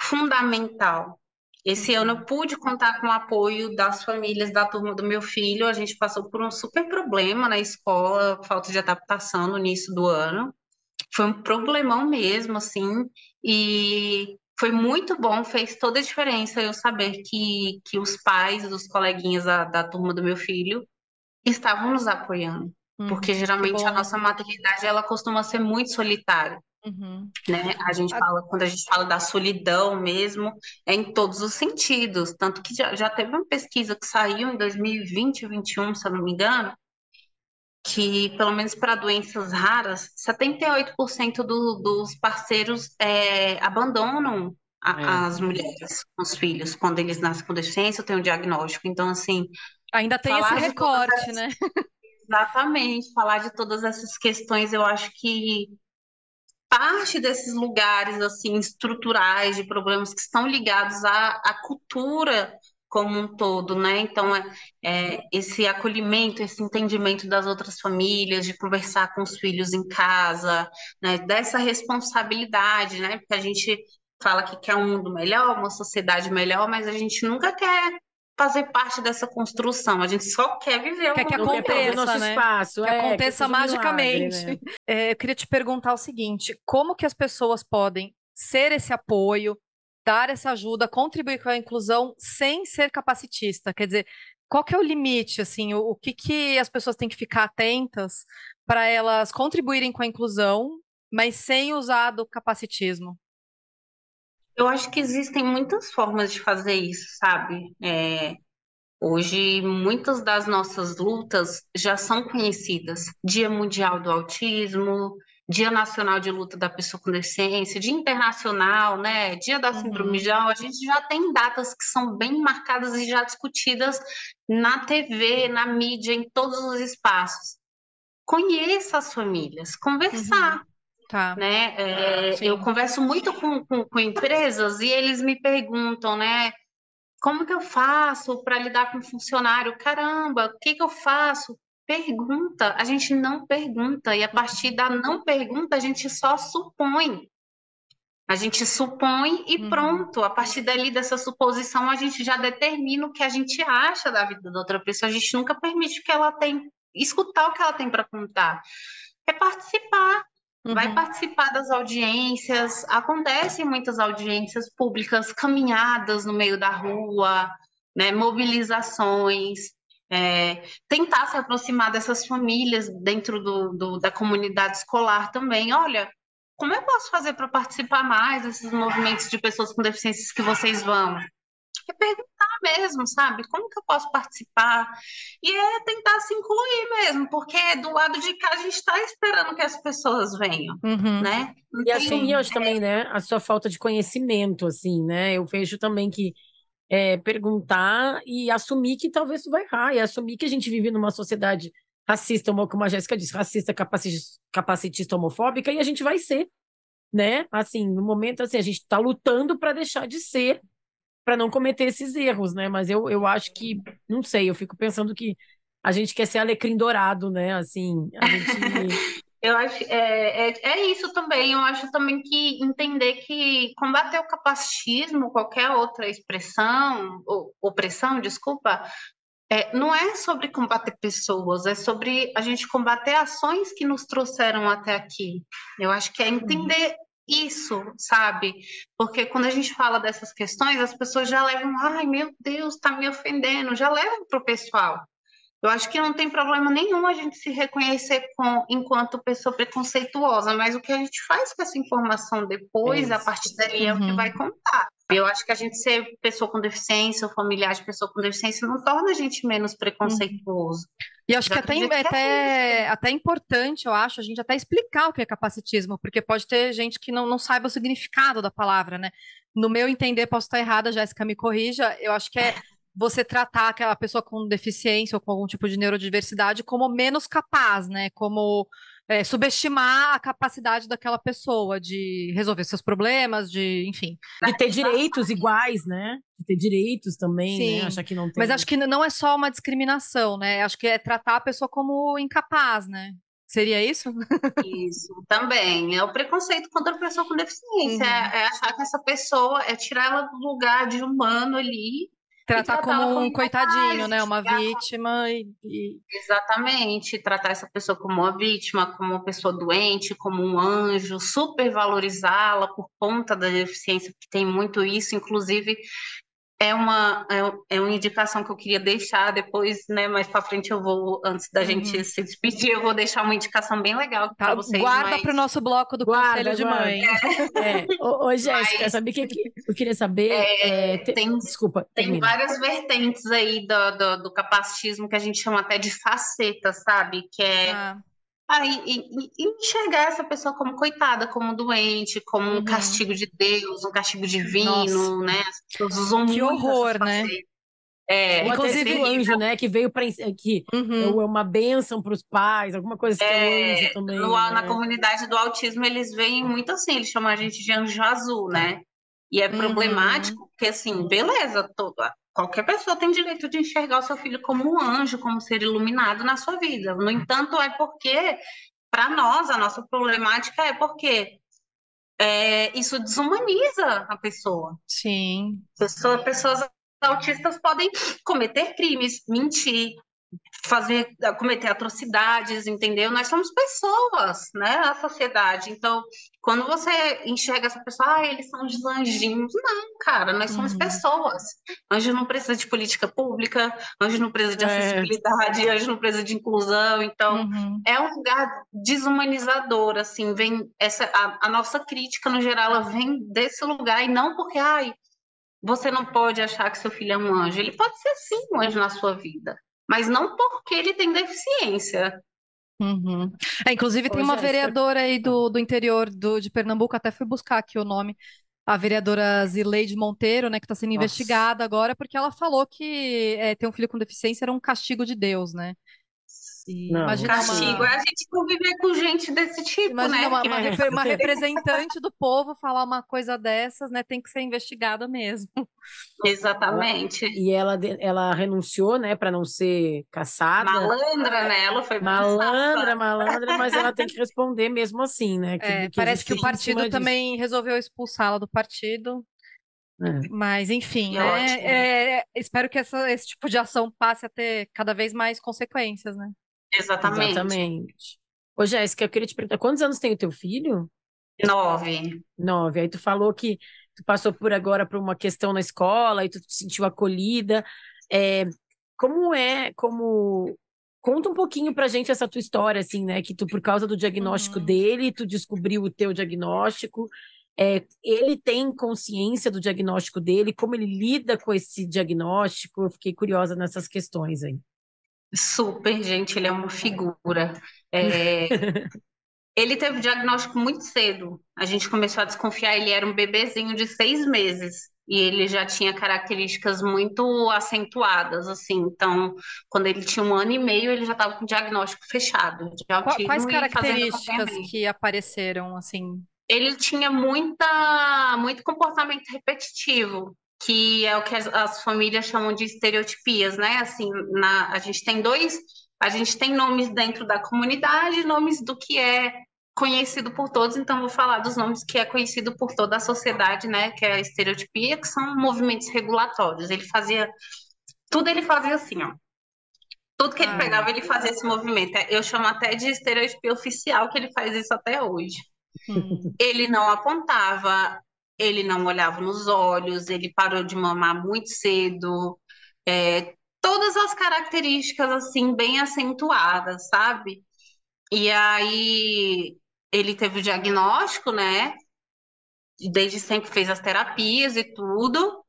fundamental. Esse ano eu pude contar com o apoio das famílias da turma do meu filho. A gente passou por um super problema na escola, falta de adaptação no início do ano. Foi um problemão mesmo, assim, e foi muito bom, fez toda a diferença eu saber que, que os pais, os coleguinhas da, da turma do meu filho estavam nos apoiando. Porque geralmente a nossa maternidade ela costuma ser muito solitária. Uhum. Né? A gente fala, quando a gente fala da solidão mesmo, é em todos os sentidos. Tanto que já, já teve uma pesquisa que saiu em 2020 2021, se eu não me engano, que, pelo menos para doenças raras, 78% do, dos parceiros é, abandonam a, é. as mulheres, os filhos, quando eles nascem com deficiência ou têm um diagnóstico. Então, assim. Ainda tem esse recorte, né? *laughs* Exatamente. Falar de todas essas questões, eu acho que parte desses lugares assim estruturais de problemas que estão ligados à, à cultura como um todo, né? Então, é, é, esse acolhimento, esse entendimento das outras famílias, de conversar com os filhos em casa, né? Dessa responsabilidade, né? Porque a gente fala que quer um mundo melhor, uma sociedade melhor, mas a gente nunca quer fazer parte dessa construção. A gente só quer viver quer que aconteça, nosso né? espaço, que é, aconteça que magicamente. Milagre, né? *laughs* é, eu queria te perguntar o seguinte: como que as pessoas podem ser esse apoio, dar essa ajuda, contribuir com a inclusão sem ser capacitista? Quer dizer, qual que é o limite, assim, o, o que, que as pessoas têm que ficar atentas para elas contribuírem com a inclusão, mas sem usar do capacitismo? Eu acho que existem muitas formas de fazer isso, sabe? É, hoje, muitas das nossas lutas já são conhecidas. Dia Mundial do Autismo, Dia Nacional de Luta da Pessoa com Deficiência, Dia Internacional, né? Dia da Síndrome de Down. A gente já tem datas que são bem marcadas e já discutidas na TV, na mídia, em todos os espaços. Conheça as famílias, conversar. Uhum. Tá. Né? É, eu converso muito com, com, com, empresas e eles me perguntam, né? Como que eu faço para lidar com funcionário? Caramba, o que, que eu faço? Pergunta. A gente não pergunta. E a partir da não pergunta, a gente só supõe. A gente supõe e uhum. pronto. A partir dali, dessa suposição, a gente já determina o que a gente acha da vida da outra pessoa. A gente nunca permite que ela tenha, escutar o que ela tem para contar. É participar. Uhum. Vai participar das audiências. Acontecem muitas audiências públicas, caminhadas no meio da rua, né, mobilizações. É, tentar se aproximar dessas famílias dentro do, do, da comunidade escolar também. Olha, como eu posso fazer para participar mais desses movimentos de pessoas com deficiências que vocês vão? É perguntar mesmo, sabe? Como que eu posso participar? E é tentar se incluir mesmo, porque do lado de cá a gente está esperando que as pessoas venham, uhum. né? e assumir, acho também, né, a sua falta de conhecimento, assim, né? Eu vejo também que é, perguntar e assumir que talvez tu vai errar, e assumir que a gente vive numa sociedade racista, como a Jéssica disse, racista, capacitista, homofóbica, e a gente vai ser, né? Assim, no momento, assim, a gente está lutando para deixar de ser, para não cometer esses erros, né? Mas eu, eu acho que, não sei, eu fico pensando que a gente quer ser alecrim dourado, né? Assim, a gente... *laughs* Eu acho é, é, é, isso também. Eu acho também que entender que combater o capacitismo, qualquer outra expressão, ou, opressão, desculpa, é, não é sobre combater pessoas, é sobre a gente combater ações que nos trouxeram até aqui. Eu acho que é entender isso, sabe? Porque quando a gente fala dessas questões, as pessoas já levam, ai meu Deus, está me ofendendo, já levam para o pessoal. Eu acho que não tem problema nenhum a gente se reconhecer com, enquanto pessoa preconceituosa, mas o que a gente faz com essa informação depois, a partir dali, é o que vai uhum. contar. Eu acho que a gente ser pessoa com deficiência ou familiar de pessoa com deficiência não torna a gente menos preconceituoso. E acho que até, que até, é até importante, eu acho, a gente até explicar o que é capacitismo, porque pode ter gente que não, não saiba o significado da palavra, né? No meu entender, posso estar errada, Jéssica me corrija, eu acho que é você tratar aquela pessoa com deficiência ou com algum tipo de neurodiversidade como menos capaz, né? Como é, subestimar a capacidade daquela pessoa de resolver seus problemas, de, enfim. De ter direitos iguais, né? De ter direitos também, né? Sim. né? Achar que não tem. Mas acho que não é só uma discriminação, né? Acho que é tratar a pessoa como incapaz, né? Seria isso? Isso, também. É o preconceito contra a pessoa com deficiência. Uhum. É, é achar que essa pessoa é tirar ela do lugar de humano ali tratar como um coitadinho, né? Uma vítima e, e, Exatamente, tratar essa pessoa como uma vítima, como uma pessoa doente, como um anjo, supervalorizá-la por conta da deficiência, que tem muito isso, inclusive é uma, é, é, uma indicação que eu queria deixar depois, né? Mais para frente eu vou, antes da uhum. gente se despedir, eu vou deixar uma indicação bem legal tá, para vocês. Guarda mas... para o nosso bloco do guarda, Conselho de Mãe. É. é. *laughs* Ô, ô Jéssica, mas... sabe o que eu queria saber? É, é, tem, Desculpa. Tem termina. várias vertentes aí do, do, do, capacitismo que a gente chama até de faceta, sabe? Que é. Ah Aí, e, e enxergar essa pessoa como coitada, como doente, como um uhum. castigo de Deus, um castigo divino, Nossa. né? As pessoas usam que horror, né? É, inclusive o anjo, né, que veio para que uhum. é uma bênção para os pais, alguma coisa assim, é, é também. No, né? Na comunidade do autismo eles veem muito assim, eles chamam a gente de anjo azul, né? E é uhum. problemático, porque assim, beleza, toda Qualquer pessoa tem direito de enxergar o seu filho como um anjo, como ser iluminado na sua vida. No entanto, é porque, para nós, a nossa problemática é porque é, isso desumaniza a pessoa. Sim. Pessoa, pessoas autistas podem cometer crimes, mentir, fazer, cometer atrocidades, entendeu? Nós somos pessoas, né? A sociedade. Então, quando você enxerga essa pessoa, ah, eles são os anjinhos. Não, cara, nós somos uhum. pessoas. Anjo não precisa de política pública, anjo não precisa de é. acessibilidade, anjo não precisa de inclusão. Então, uhum. é um lugar desumanizador, assim, vem essa a, a nossa crítica no geral, ela vem desse lugar e não porque, ai, você não pode achar que seu filho é um anjo. Ele pode ser sim um anjo na sua vida mas não porque ele tem deficiência. Uhum. É, inclusive, tem uma vereadora aí do, do interior do, de Pernambuco, até fui buscar aqui o nome, a vereadora Zileide Monteiro, né, que está sendo Nossa. investigada agora, porque ela falou que é, ter um filho com deficiência era um castigo de Deus, né? Não, Imagina castigo uma... é a gente conviver com gente desse tipo, Imagina né? Uma, uma, é. uma, representante do povo falar uma coisa dessas, né? Tem que ser investigada mesmo. *laughs* Exatamente. E ela, ela renunciou, né, para não ser caçada. Malandra, né? Ela foi malandra, malandra, mas ela tem que *laughs* responder mesmo assim, né? Que, é, que parece que o partido também disso. resolveu expulsá-la do partido. É. Mas, enfim, né? É, espero que essa, esse tipo de ação passe a ter cada vez mais consequências, né? Exatamente. Exatamente. Ô, Jéssica, eu queria te perguntar, quantos anos tem o teu filho? Nove. Nove. Aí tu falou que tu passou por agora por uma questão na escola e tu te sentiu acolhida. É, como é, como... Conta um pouquinho pra gente essa tua história, assim, né? Que tu, por causa do diagnóstico uhum. dele, tu descobriu o teu diagnóstico. É, ele tem consciência do diagnóstico dele, como ele lida com esse diagnóstico. Eu fiquei curiosa nessas questões aí. Super, gente, ele é uma figura. É... *laughs* ele teve o diagnóstico muito cedo. A gente começou a desconfiar, ele era um bebezinho de seis meses. E ele já tinha características muito acentuadas, assim. Então, quando ele tinha um ano e meio, ele já estava com o diagnóstico fechado de autismo. Quais características que apareceram, assim? Ele tinha muita, muito comportamento repetitivo que é o que as, as, famílias chamam de estereotipias, né? Assim, na, a gente tem dois, a gente tem nomes dentro da comunidade, nomes do que é conhecido por todos, então vou falar dos nomes que é conhecido por toda a sociedade, né? Que é a estereotipia, que são movimentos regulatórios. Ele fazia tudo, ele fazia assim, ó. Tudo que ele ah. pegava, ele fazia esse movimento. Eu chamo até de estereotipia oficial, que ele faz isso até hoje. Hum. Ele não apontava, ele não olhava nos olhos, ele parou de mamar muito cedo, é, todas as características assim bem acentuadas, sabe? E aí ele teve o diagnóstico, né? Desde sempre fez as terapias e tudo.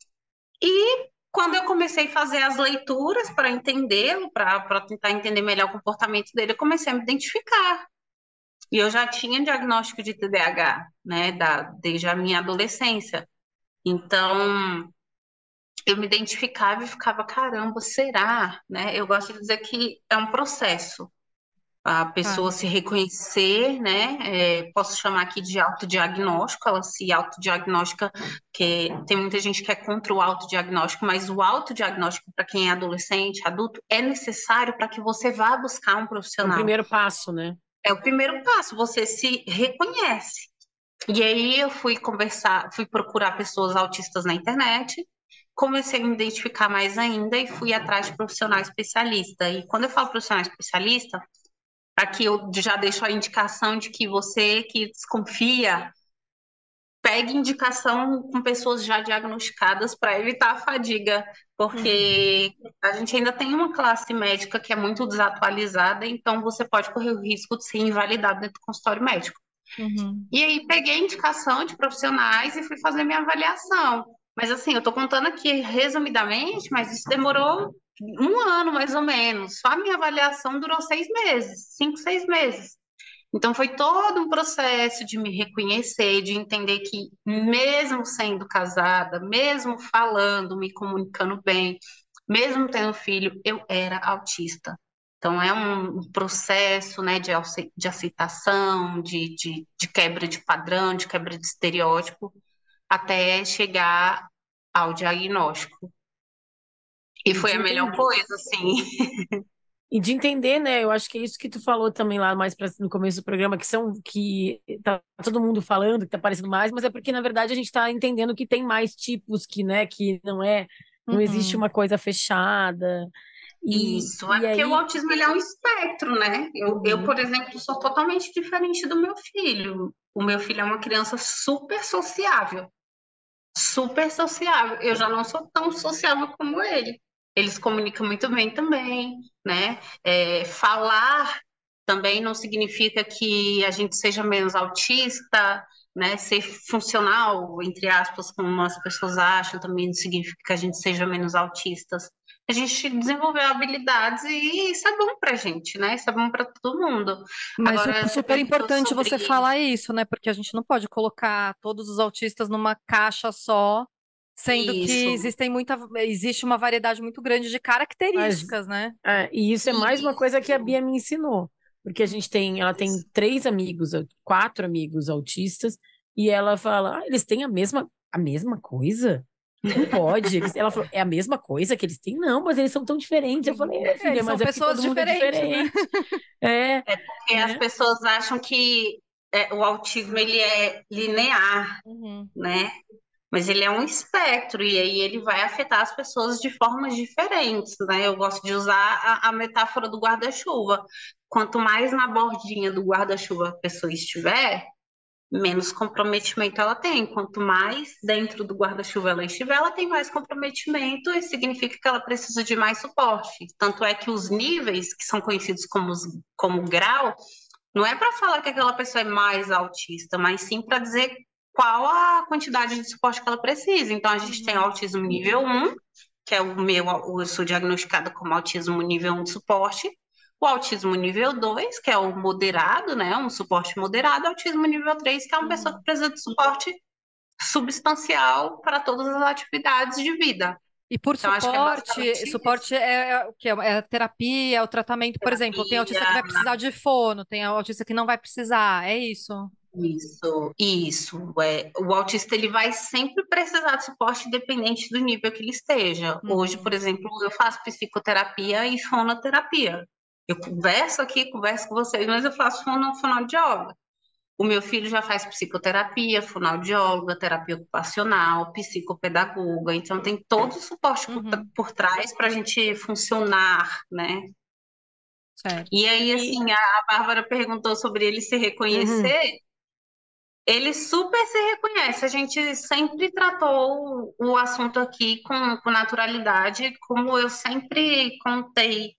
E quando eu comecei a fazer as leituras para entendê-lo, para tentar entender melhor o comportamento dele, eu comecei a me identificar. E eu já tinha diagnóstico de TDAH, né, da, desde a minha adolescência. Então, eu me identificava e ficava, caramba, será? Né? Eu gosto de dizer que é um processo. A pessoa ah. se reconhecer, né? É, posso chamar aqui de autodiagnóstico, ela se autodiagnostica, que tem muita gente que é contra o autodiagnóstico, mas o autodiagnóstico para quem é adolescente, adulto, é necessário para que você vá buscar um profissional. É o primeiro passo, né? É o primeiro passo, você se reconhece. E aí eu fui conversar, fui procurar pessoas autistas na internet, comecei a me identificar mais ainda e fui atrás de profissional especialista. E quando eu falo profissional especialista, aqui eu já deixo a indicação de que você que desconfia, pegue indicação com pessoas já diagnosticadas para evitar a fadiga, porque uhum. a gente ainda tem uma classe médica que é muito desatualizada, então você pode correr o risco de ser invalidado dentro do consultório médico. Uhum. E aí peguei indicação de profissionais e fui fazer minha avaliação. Mas assim, eu estou contando aqui resumidamente, mas isso demorou um ano mais ou menos. Só a minha avaliação durou seis meses, cinco, seis meses. Então foi todo um processo de me reconhecer, de entender que mesmo sendo casada, mesmo falando, me comunicando bem, mesmo tendo filho, eu era autista. Então é um processo né, de, de aceitação, de, de, de quebra de padrão, de quebra de estereótipo, até chegar ao diagnóstico. E foi a melhor coisa, assim. *laughs* E de entender, né? Eu acho que é isso que tu falou também lá mais pra, no começo do programa, que são que tá todo mundo falando, que tá parecendo mais, mas é porque, na verdade, a gente tá entendendo que tem mais tipos que, né, que não é, não uhum. existe uma coisa fechada. E, Isso, é e porque aí... o autismo ele é um espectro, né? Eu, uhum. eu, por exemplo, sou totalmente diferente do meu filho. O meu filho é uma criança super sociável. Super sociável. Eu já não sou tão sociável como ele eles comunicam muito bem também, né? É, falar também não significa que a gente seja menos autista, né? Ser funcional, entre aspas, como as pessoas acham, também não significa que a gente seja menos autistas. A gente desenvolveu habilidades e isso é bom pra gente, né? Isso é bom para todo mundo. Mas Agora, é super importante sobre... você falar isso, né? Porque a gente não pode colocar todos os autistas numa caixa só Sendo isso. que existem muita, existe uma variedade muito grande de características, Mas, né? É, e isso é mais uma coisa que a Bia me ensinou. Porque a gente tem, ela tem três amigos, quatro amigos autistas, e ela fala, ah, eles têm a mesma, a mesma coisa? Não pode. Eles, ela falou, é a mesma coisa que eles têm? Não, mas eles são tão diferentes. Eu falei, é, filha, mas são é pessoas é diferentes. É, diferente. Né? *laughs* é, é porque é. as pessoas acham que é, o autismo ele é linear, uhum. né? Mas ele é um espectro e aí ele vai afetar as pessoas de formas diferentes, né? Eu gosto de usar a, a metáfora do guarda-chuva. Quanto mais na bordinha do guarda-chuva a pessoa estiver, menos comprometimento ela tem. Quanto mais dentro do guarda-chuva ela estiver, ela tem mais comprometimento e significa que ela precisa de mais suporte. Tanto é que os níveis, que são conhecidos como, como grau, não é para falar que aquela pessoa é mais autista, mas sim para dizer qual a quantidade de suporte que ela precisa. Então, a gente tem o autismo nível 1, que é o meu, eu sou diagnosticada como autismo nível 1 de suporte, o autismo nível 2, que é o moderado, né, um suporte moderado, o autismo nível 3, que é uma pessoa que precisa de suporte substancial para todas as atividades de vida. E por então, suporte, é suporte é, é, o que? É a terapia, é o tratamento, por terapia, exemplo, tem autista que vai precisar de fono, tem autista que não vai precisar, é isso? Isso, isso. É, o autista ele vai sempre precisar de suporte independente do nível que ele esteja. Uhum. Hoje, por exemplo, eu faço psicoterapia e fonoterapia. Eu converso aqui, converso com vocês, mas eu faço fono, fonoaudióloga. O meu filho já faz psicoterapia, fonoaudióloga, terapia ocupacional, psicopedagoga. Então, tem todo o suporte uhum. por, por trás para a gente funcionar, né? Certo. E aí, assim, a Bárbara perguntou sobre ele se reconhecer. Uhum. Ele super se reconhece. A gente sempre tratou o, assunto aqui com, com naturalidade, como eu sempre contei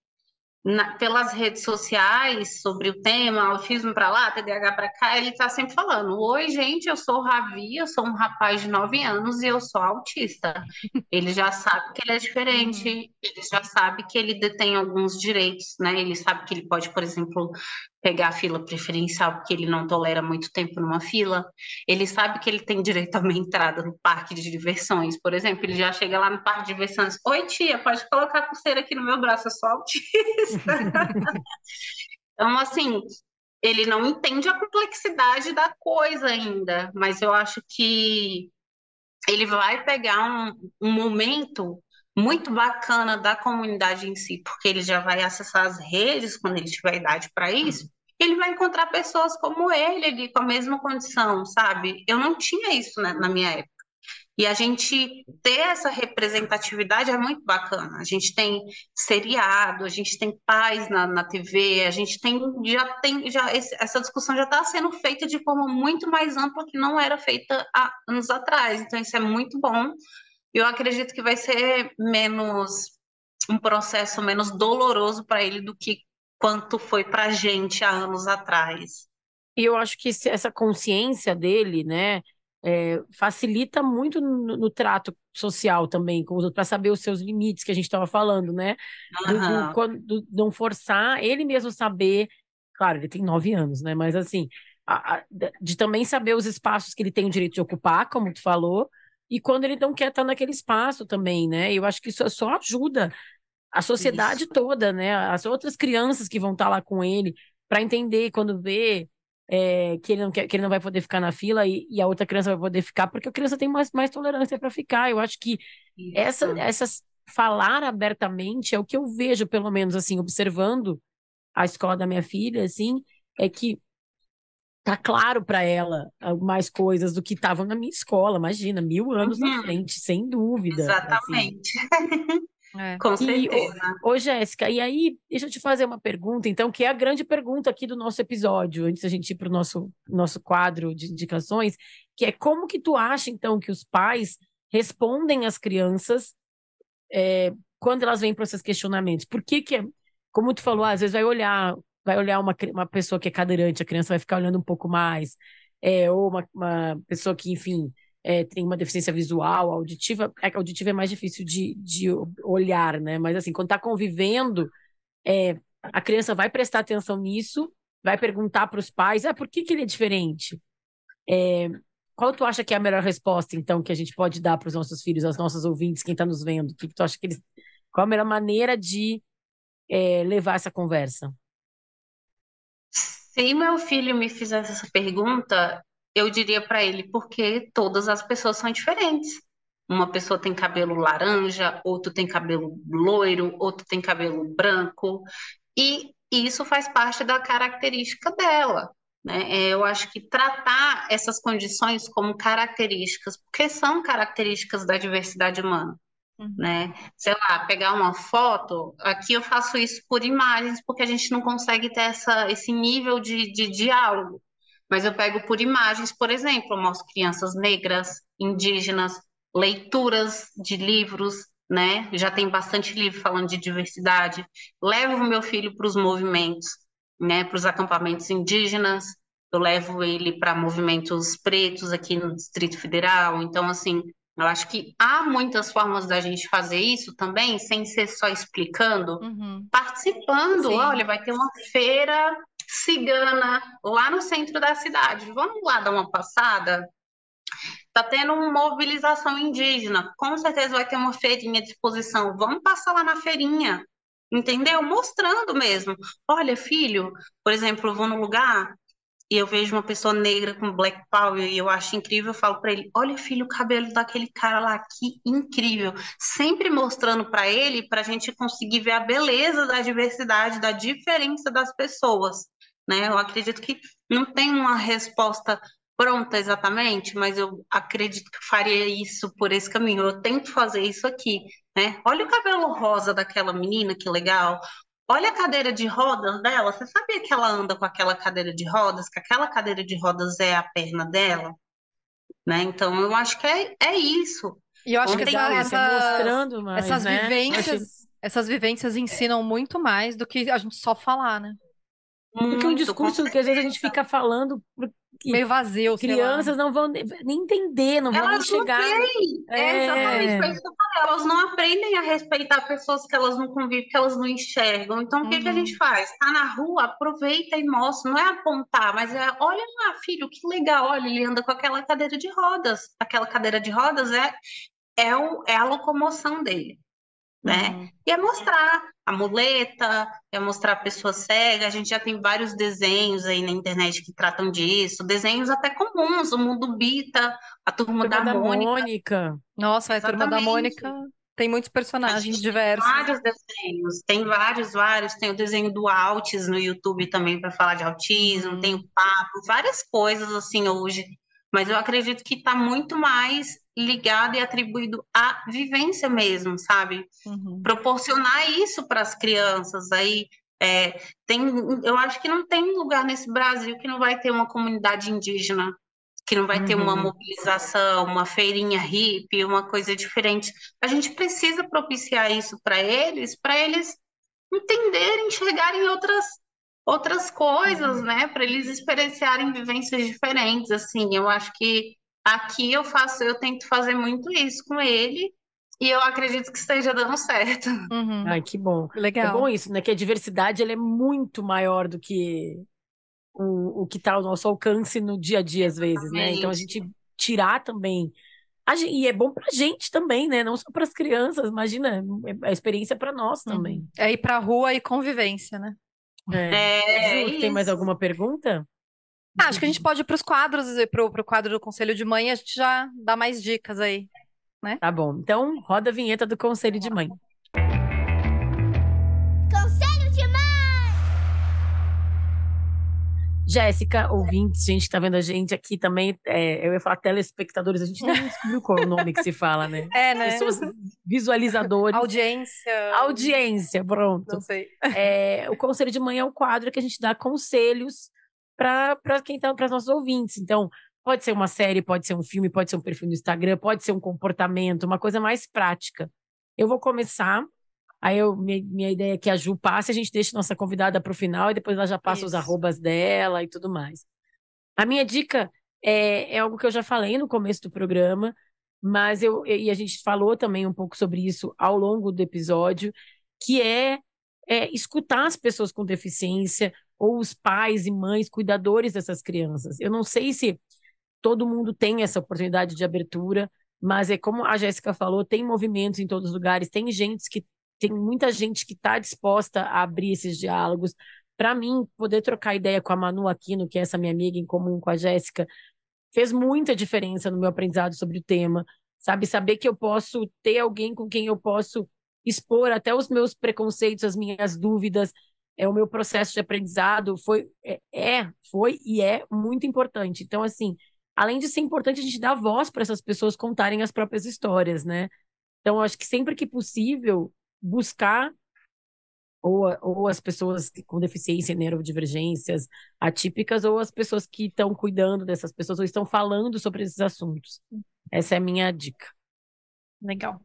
na, pelas redes sociais sobre o tema, autismo para lá, TDAH para cá, ele está sempre falando: Oi, gente, eu sou o Ravi, eu sou um rapaz de 9 anos e eu sou autista. Ele já sabe que ele é diferente, uhum. ele já sabe que ele detém alguns direitos, né? Ele sabe que ele pode, por exemplo, pegar a fila preferencial porque ele não tolera muito tempo numa fila. Ele sabe que ele tem direito a uma entrada no parque de diversões, por exemplo. Ele já chega lá no parque de diversões: Oi, tia, pode colocar a pulseira aqui no meu braço, eu sou autista. *laughs* então, assim, ele não entende a complexidade da coisa ainda, mas eu acho que ele vai pegar um, um momento muito bacana da comunidade em si, porque ele já vai acessar as redes quando ele tiver idade para isso, ele vai encontrar pessoas como ele ali, com a mesma condição, sabe? Eu não tinha isso né, na minha época. E a gente ter essa representatividade é muito bacana. A gente tem seriado, a gente tem pais na, na TV, a gente tem já tem já esse, essa discussão já está sendo feita de forma muito mais ampla que não era feita há anos atrás. Então isso é muito bom. Eu acredito que vai ser menos um processo menos doloroso para ele do que quanto foi para a gente há anos atrás. E eu acho que essa consciência dele, né, é, facilita muito no, no, trato social também com os outros, para saber os seus limites que a gente estava falando, né? Do, do, do, não forçar, ele mesmo saber. Claro, ele tem nove anos, né? Mas assim, a, a, de também saber os espaços que ele tem o direito de ocupar, como tu falou, e quando ele não quer estar naquele espaço também, né? Eu acho que isso só ajuda a sociedade Isso. toda, né? As outras crianças que vão estar lá com ele, para entender quando vê é, que, ele não quer, que ele não vai poder ficar na fila e, e, a outra criança vai poder ficar, porque a criança tem mais, mais tolerância para ficar. Eu acho que essa, essas falar abertamente é o que eu vejo, pelo menos assim, observando a escola da minha filha, assim, é que tá claro para ela mais coisas do que estavam na minha escola, imagina, mil anos uhum. na frente, sem dúvida. Assim. Exatamente. Assim. *laughs* É. Com certeza. E, ô, Jéssica, e aí, deixa eu te fazer uma pergunta, então, que é a grande pergunta aqui do nosso episódio, antes da gente ir para o nosso, nosso quadro de indicações, que é como que tu acha, então, que os pais respondem às crianças é, quando elas vêm para esses questionamentos? Por que que, é, como tu falou, às vezes vai olhar, vai olhar uma, uma pessoa que é cadeirante, a criança vai ficar olhando um pouco mais, é, ou uma, uma pessoa que, enfim, é, tem uma deficiência visual, auditiva, é, auditiva é mais difícil de, de olhar, né? Mas assim, quando está convivendo, é, a criança vai prestar atenção nisso, vai perguntar para os pais, ah, por que, que ele é diferente? É, qual tu acha que é a melhor resposta, então, que a gente pode dar para os nossos filhos, aos nossos ouvintes, quem está nos vendo? Que, que tu acha que eles. Qual a melhor maneira de é, levar essa conversa? Se meu filho me fizesse essa pergunta, eu diria para ele porque todas as pessoas são diferentes. Uma pessoa tem cabelo laranja, outro tem cabelo loiro, outro tem cabelo branco, e isso faz parte da característica dela. Né? É, eu acho que tratar essas condições como características, porque são características da diversidade humana. Uhum. Né? Sei lá, pegar uma foto, aqui eu faço isso por imagens, porque a gente não consegue ter essa, esse nível de, de diálogo. Mas eu pego por imagens, por exemplo, eu mostro crianças negras, indígenas, leituras de livros, né? Já tem bastante livro falando de diversidade. Levo meu filho para os movimentos, né? Para os acampamentos indígenas. Eu levo ele para movimentos pretos aqui no Distrito Federal. Então, assim, eu acho que há muitas formas da gente fazer isso também, sem ser só explicando, uhum. participando. Sim. Olha, vai ter uma feira cigana lá no centro da cidade. Vamos lá dar uma passada? Tá tendo uma mobilização indígena. Com certeza vai ter uma feirinha de exposição. Vamos passar lá na feirinha. Entendeu? Mostrando mesmo. Olha, filho, por exemplo, eu vou no lugar e eu vejo uma pessoa negra com black power e eu acho incrível, eu falo para ele: "Olha, filho, o cabelo daquele cara lá, que incrível". Sempre mostrando para ele para a gente conseguir ver a beleza da diversidade, da diferença das pessoas, né? Eu acredito que não tem uma resposta pronta exatamente, mas eu acredito que faria isso por esse caminho. Eu tento fazer isso aqui, né? Olha o cabelo rosa daquela menina, que legal. Olha a cadeira de rodas dela. Você sabia que ela anda com aquela cadeira de rodas? Que aquela cadeira de rodas é a perna dela? Né? Então, eu acho que é, é isso. E eu acho que essa, essa, mostrando mais, essas né? vivências, essas vivências ensinam muito mais do que a gente só falar, né? Porque um discurso que às vezes a gente fica falando meio vazio. Crianças não vão nem entender, não vão nem chegar. Não é... exatamente, foi isso que eu falei. Elas não aprendem a respeitar pessoas que elas não convivem, que elas não enxergam. Então, o que, que a gente uhum. faz? Tá na rua, aproveita e mostra. Não é apontar, mas é olha lá, filho, que legal. Olha, ele anda com aquela cadeira de rodas. Aquela cadeira de rodas é, é, o, é a locomoção dele né? Uhum. E é mostrar a muleta, é mostrar a pessoa cega. A gente já tem vários desenhos aí na internet que tratam disso, desenhos até comuns, o Mundo Bita, a Turma, da, da, Mônica. Mônica. Nossa, a Turma da Mônica tem muitos personagens diversos. Tem vários desenhos, tem vários, vários. Tem o desenho do Altis no YouTube também para falar de autismo, uhum. tem o papo, várias coisas assim hoje. Mas eu acredito que está muito mais ligado e atribuído à vivência mesmo, sabe? Uhum. Proporcionar isso para as crianças aí. É, tem, eu acho que não tem lugar nesse Brasil que não vai ter uma comunidade indígena, que não vai uhum. ter uma uhum. mobilização, uma feirinha hippie, uma coisa diferente. A gente precisa propiciar isso para eles, para eles entenderem, enxergarem outras outras coisas, uhum. né, para eles experienciarem vivências diferentes, assim. Eu acho que Aqui eu faço, eu tento fazer muito isso com ele e eu acredito que esteja dando certo. Uhum. Ai, que bom. Legal. É bom isso, né? Que a diversidade ela é muito maior do que o, o que está ao nosso alcance no dia a dia, às vezes, né? Então a gente tirar também. A gente, e é bom pra gente também, né? Não só para as crianças, imagina, é a experiência para nós uhum. também. Uhum. É ir pra rua e convivência, né? É. é Ju, tem mais alguma pergunta? Ah, acho que a gente pode ir para os quadros, para o quadro do Conselho de Mãe, a gente já dá mais dicas aí, né? Tá bom. Então, roda a vinheta do Conselho de Mãe. Jéssica, ouvintes, gente tá vendo a gente aqui também, é, eu ia falar telespectadores, a gente não descobriu qual é o nome que se fala, né? É, né? Pessoas visualizadores. Audiência. Audiência, pronto. Não sei. É, o Conselho de Mãe é um quadro que a gente dá conselhos para quem tá, para os nossos ouvintes. Então, pode ser uma série, pode ser um filme, pode ser um perfil no Instagram, pode ser um comportamento, uma coisa mais prática. Eu vou começar. Aí eu, minha, minha ideia é que a Ju passe, a gente deixa nossa convidada para o final e depois ela já passa Isso. os arrobas dela e tudo mais. A minha dica é, é algo que eu já falei no começo do programa, mas eu e a gente falou também um pouco sobre isso ao longo do episódio, que é, é escutar as pessoas com deficiência, ou os pais e mães cuidadores dessas crianças. Eu não sei se todo mundo tem essa oportunidade de abertura, mas é como a Jéssica falou, tem movimentos em todos os lugares, tem gente que tem muita gente que está disposta a abrir esses diálogos. Para mim, poder trocar ideia com a Manu Aquino, que é essa minha amiga em comum com a Jéssica, fez muita diferença no meu aprendizado sobre o tema. Sabe, saber que eu posso ter alguém com quem eu posso expor até os meus preconceitos, as minhas dúvidas, é o meu processo de aprendizado foi é, é foi e é muito importante. Então assim, além de ser importante a gente dar voz para essas pessoas contarem as próprias histórias, né? Então acho que sempre que possível buscar ou, ou as pessoas com deficiência e neurodivergências atípicas, ou as pessoas que estão cuidando dessas pessoas, ou estão falando sobre esses assuntos. Essa é a minha dica. Legal.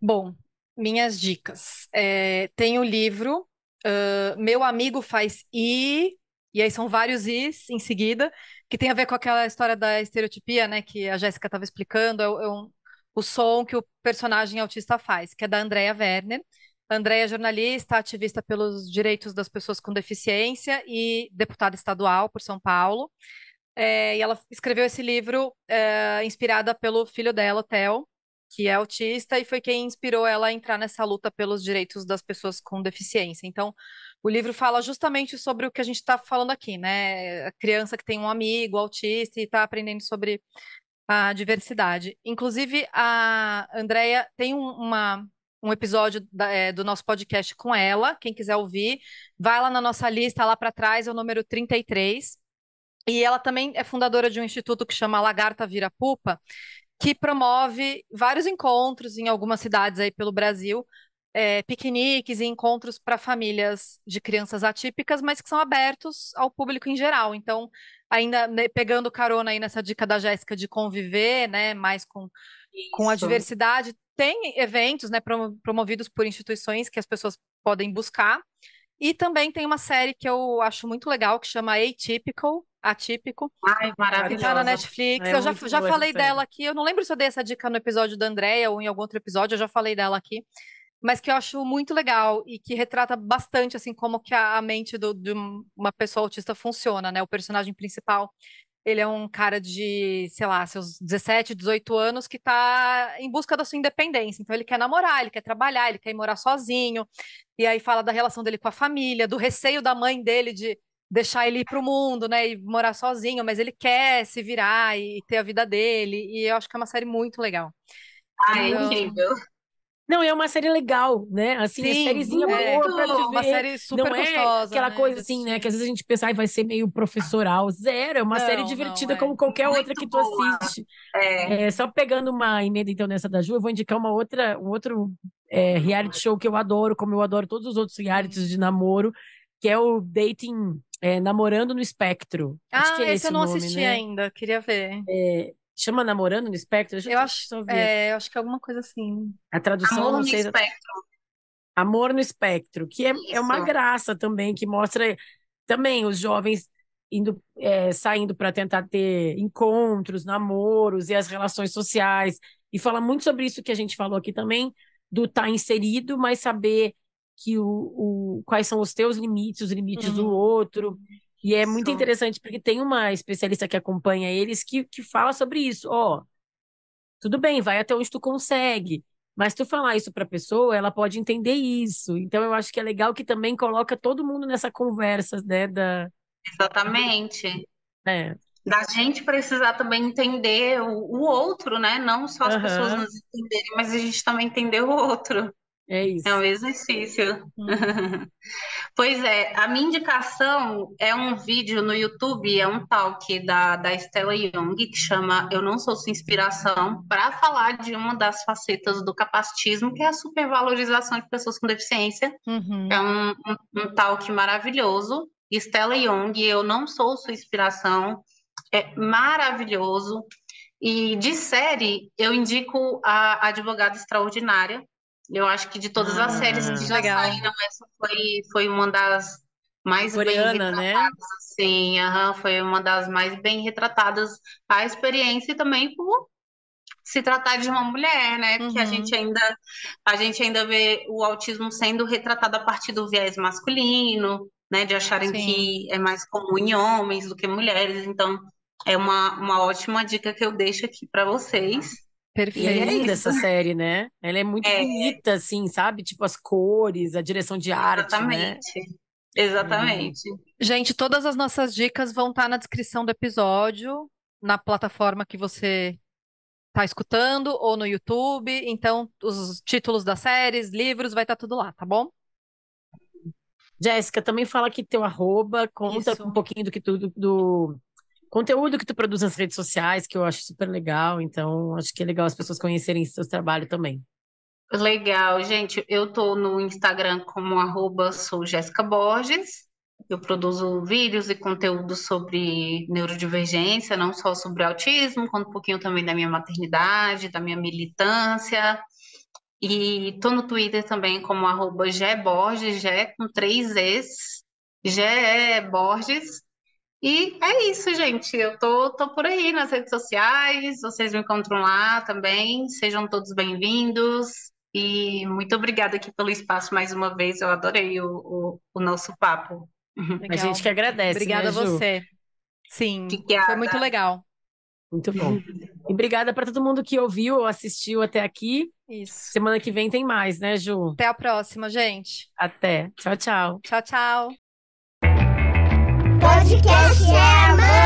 Bom, minhas dicas. É, tem o livro uh, Meu Amigo Faz I, e aí são vários Is em seguida, que tem a ver com aquela história da estereotipia, né, que a Jéssica estava explicando, é, é um, o som que o personagem autista faz, que é da Andrea Werner. Andréia é jornalista, ativista pelos direitos das pessoas com deficiência e deputada estadual por São Paulo. É, e ela escreveu esse livro é, inspirada pelo filho dela, Theo, que é autista, e foi quem inspirou ela a entrar nessa luta pelos direitos das pessoas com deficiência. Então, o livro fala justamente sobre o que a gente está falando aqui, né? A criança que tem um amigo autista e está aprendendo sobre a diversidade. Inclusive, a Andrea tem um, uma um episódio da, é, do nosso podcast com ela. Quem quiser ouvir, vai lá na nossa lista, lá para trás, é o número 33. E ela também é fundadora de um instituto que chama Lagarta Vira Pupa, que promove vários encontros em algumas cidades aí pelo Brasil, é, piqueniques e encontros para famílias de crianças atípicas, mas que são abertos ao público em geral. Então, ainda né, pegando carona aí nessa dica da Jéssica de conviver, né, mais com, com a diversidade, tem eventos, né, promovidos por instituições que as pessoas podem buscar. E também tem uma série que eu acho muito legal, que chama Atypical, Atípico. Ai, maravilhosa. Que tá na Netflix. É eu já, já falei dela aqui. Eu não lembro se eu dei essa dica no episódio da Andrea ou em algum outro episódio, eu já falei dela aqui. Mas que eu acho muito legal e que retrata bastante, assim, como que a, a mente do, de uma pessoa autista funciona, né? O personagem principal ele é um cara de, sei lá, seus 17, 18 anos que está em busca da sua independência. Então ele quer namorar, ele quer trabalhar, ele quer ir morar sozinho. E aí fala da relação dele com a família, do receio da mãe dele de deixar ele ir para o mundo, né, e morar sozinho, mas ele quer se virar e ter a vida dele. E eu acho que é uma série muito legal. Ah, é então... incrível. Não, é uma série legal, né? Assim, é Sim, é sériezinha é, boa pra ver. Uma série super não é gostosa. aquela né? coisa assim, né? Que às vezes a gente pensa, ah, vai ser meio professoral. Zero, é uma não, série divertida não, é. como qualquer Muito outra que tu boa. assiste. É. é. Só pegando uma emenda, então, nessa da Ju, eu vou indicar uma outra, um outro é, reality show que eu adoro, como eu adoro todos os outros realities de namoro, que é o Dating é, Namorando no Espectro. Ah, esse, esse eu não nome, assisti né? ainda, queria ver. É, Chama Namorando no Espectro? eu acho, é, eu acho que é alguma coisa assim. A tradução Amor não no sei. Espectro. Amor no Espectro, que é, é uma graça também, que mostra também os jovens indo é, saindo para tentar ter encontros, namoros e as relações sociais. E fala muito sobre isso que a gente falou aqui também, do estar tá inserido, mas saber que o, o, quais são os teus limites, os limites uhum. do outro. E é muito interessante porque tem uma especialista que acompanha eles que, que fala sobre isso. Ó, oh, tudo bem, vai até onde tu consegue, mas tu falar isso para a pessoa, ela pode entender isso. Então eu acho que é legal que também coloca todo mundo nessa conversa, né, da Exatamente. É. Da gente precisar também entender o, o outro, né? Não só as uhum. pessoas nos entenderem, mas a gente também entender o outro. É isso. É um exercício. Hum. *laughs* pois é, a minha indicação é um vídeo no YouTube, é um talk da, da Stella Young, que chama Eu Não Sou Sua Inspiração, para falar de uma das facetas do capacitismo, que é a supervalorização de pessoas com deficiência. Uhum. É um, um, um talk maravilhoso. Stella Young, Eu Não Sou Sua Inspiração, é maravilhoso. E de série, eu indico a Advogada Extraordinária, eu acho que de todas as séries que ah, já legal. saíram, essa foi, foi uma das mais Coreana, bem né? retratadas, né? assim, uhum, foi uma das mais bem retratadas a experiência e também por se tratar de uma mulher, né? Porque a Uhum. gente ainda a gente ainda vê o autismo sendo retratado a partir do viés masculino, né? De acharem Sim. que é mais comum em homens do que mulheres. Então, é uma, uma ótima dica que eu deixo aqui para vocês. Perfeito. E é linda essa série, né? Ela é muito é... bonita, assim, sabe? Tipo, as cores, a direção de arte, Exatamente. Né? Exatamente. Gente, todas as nossas dicas vão estar na descrição do episódio, na plataforma que você está escutando ou no YouTube. Então, os títulos das séries, livros, vai estar tudo lá, tá bom? Jéssica, também fala aqui teu arroba, conta Isso. um pouquinho do que tudo do conteúdo que tu produz nas redes sociais, que eu acho super legal. Então, acho que é legal as pessoas conhecerem seu trabalho também. Legal, gente. Eu tô no Instagram como arroba sou Jéssica Borges. Eu produzo vídeos e conteúdo sobre neurodivergência, não só sobre autismo, conto um pouquinho também da minha maternidade, da minha militância. E tô no Twitter também como arroba Borges, Gé com três Es, Gé Borges. E é isso, gente. Eu tô, tô por aí nas redes sociais, vocês me encontram lá também. Sejam todos bem-vindos. E muito obrigada aqui pelo espaço mais uma vez. Eu adorei o, o, o nosso papo. Legal. A gente que agradece. Obrigada né, a você. Sim, obrigada. foi muito legal. Muito bom. E obrigada para todo mundo que ouviu ou assistiu até aqui. Isso. Semana que vem tem mais, né, Ju? Até a próxima, gente. Até. Tchau, tchau. Tchau, tchau. Podcast é a mãe.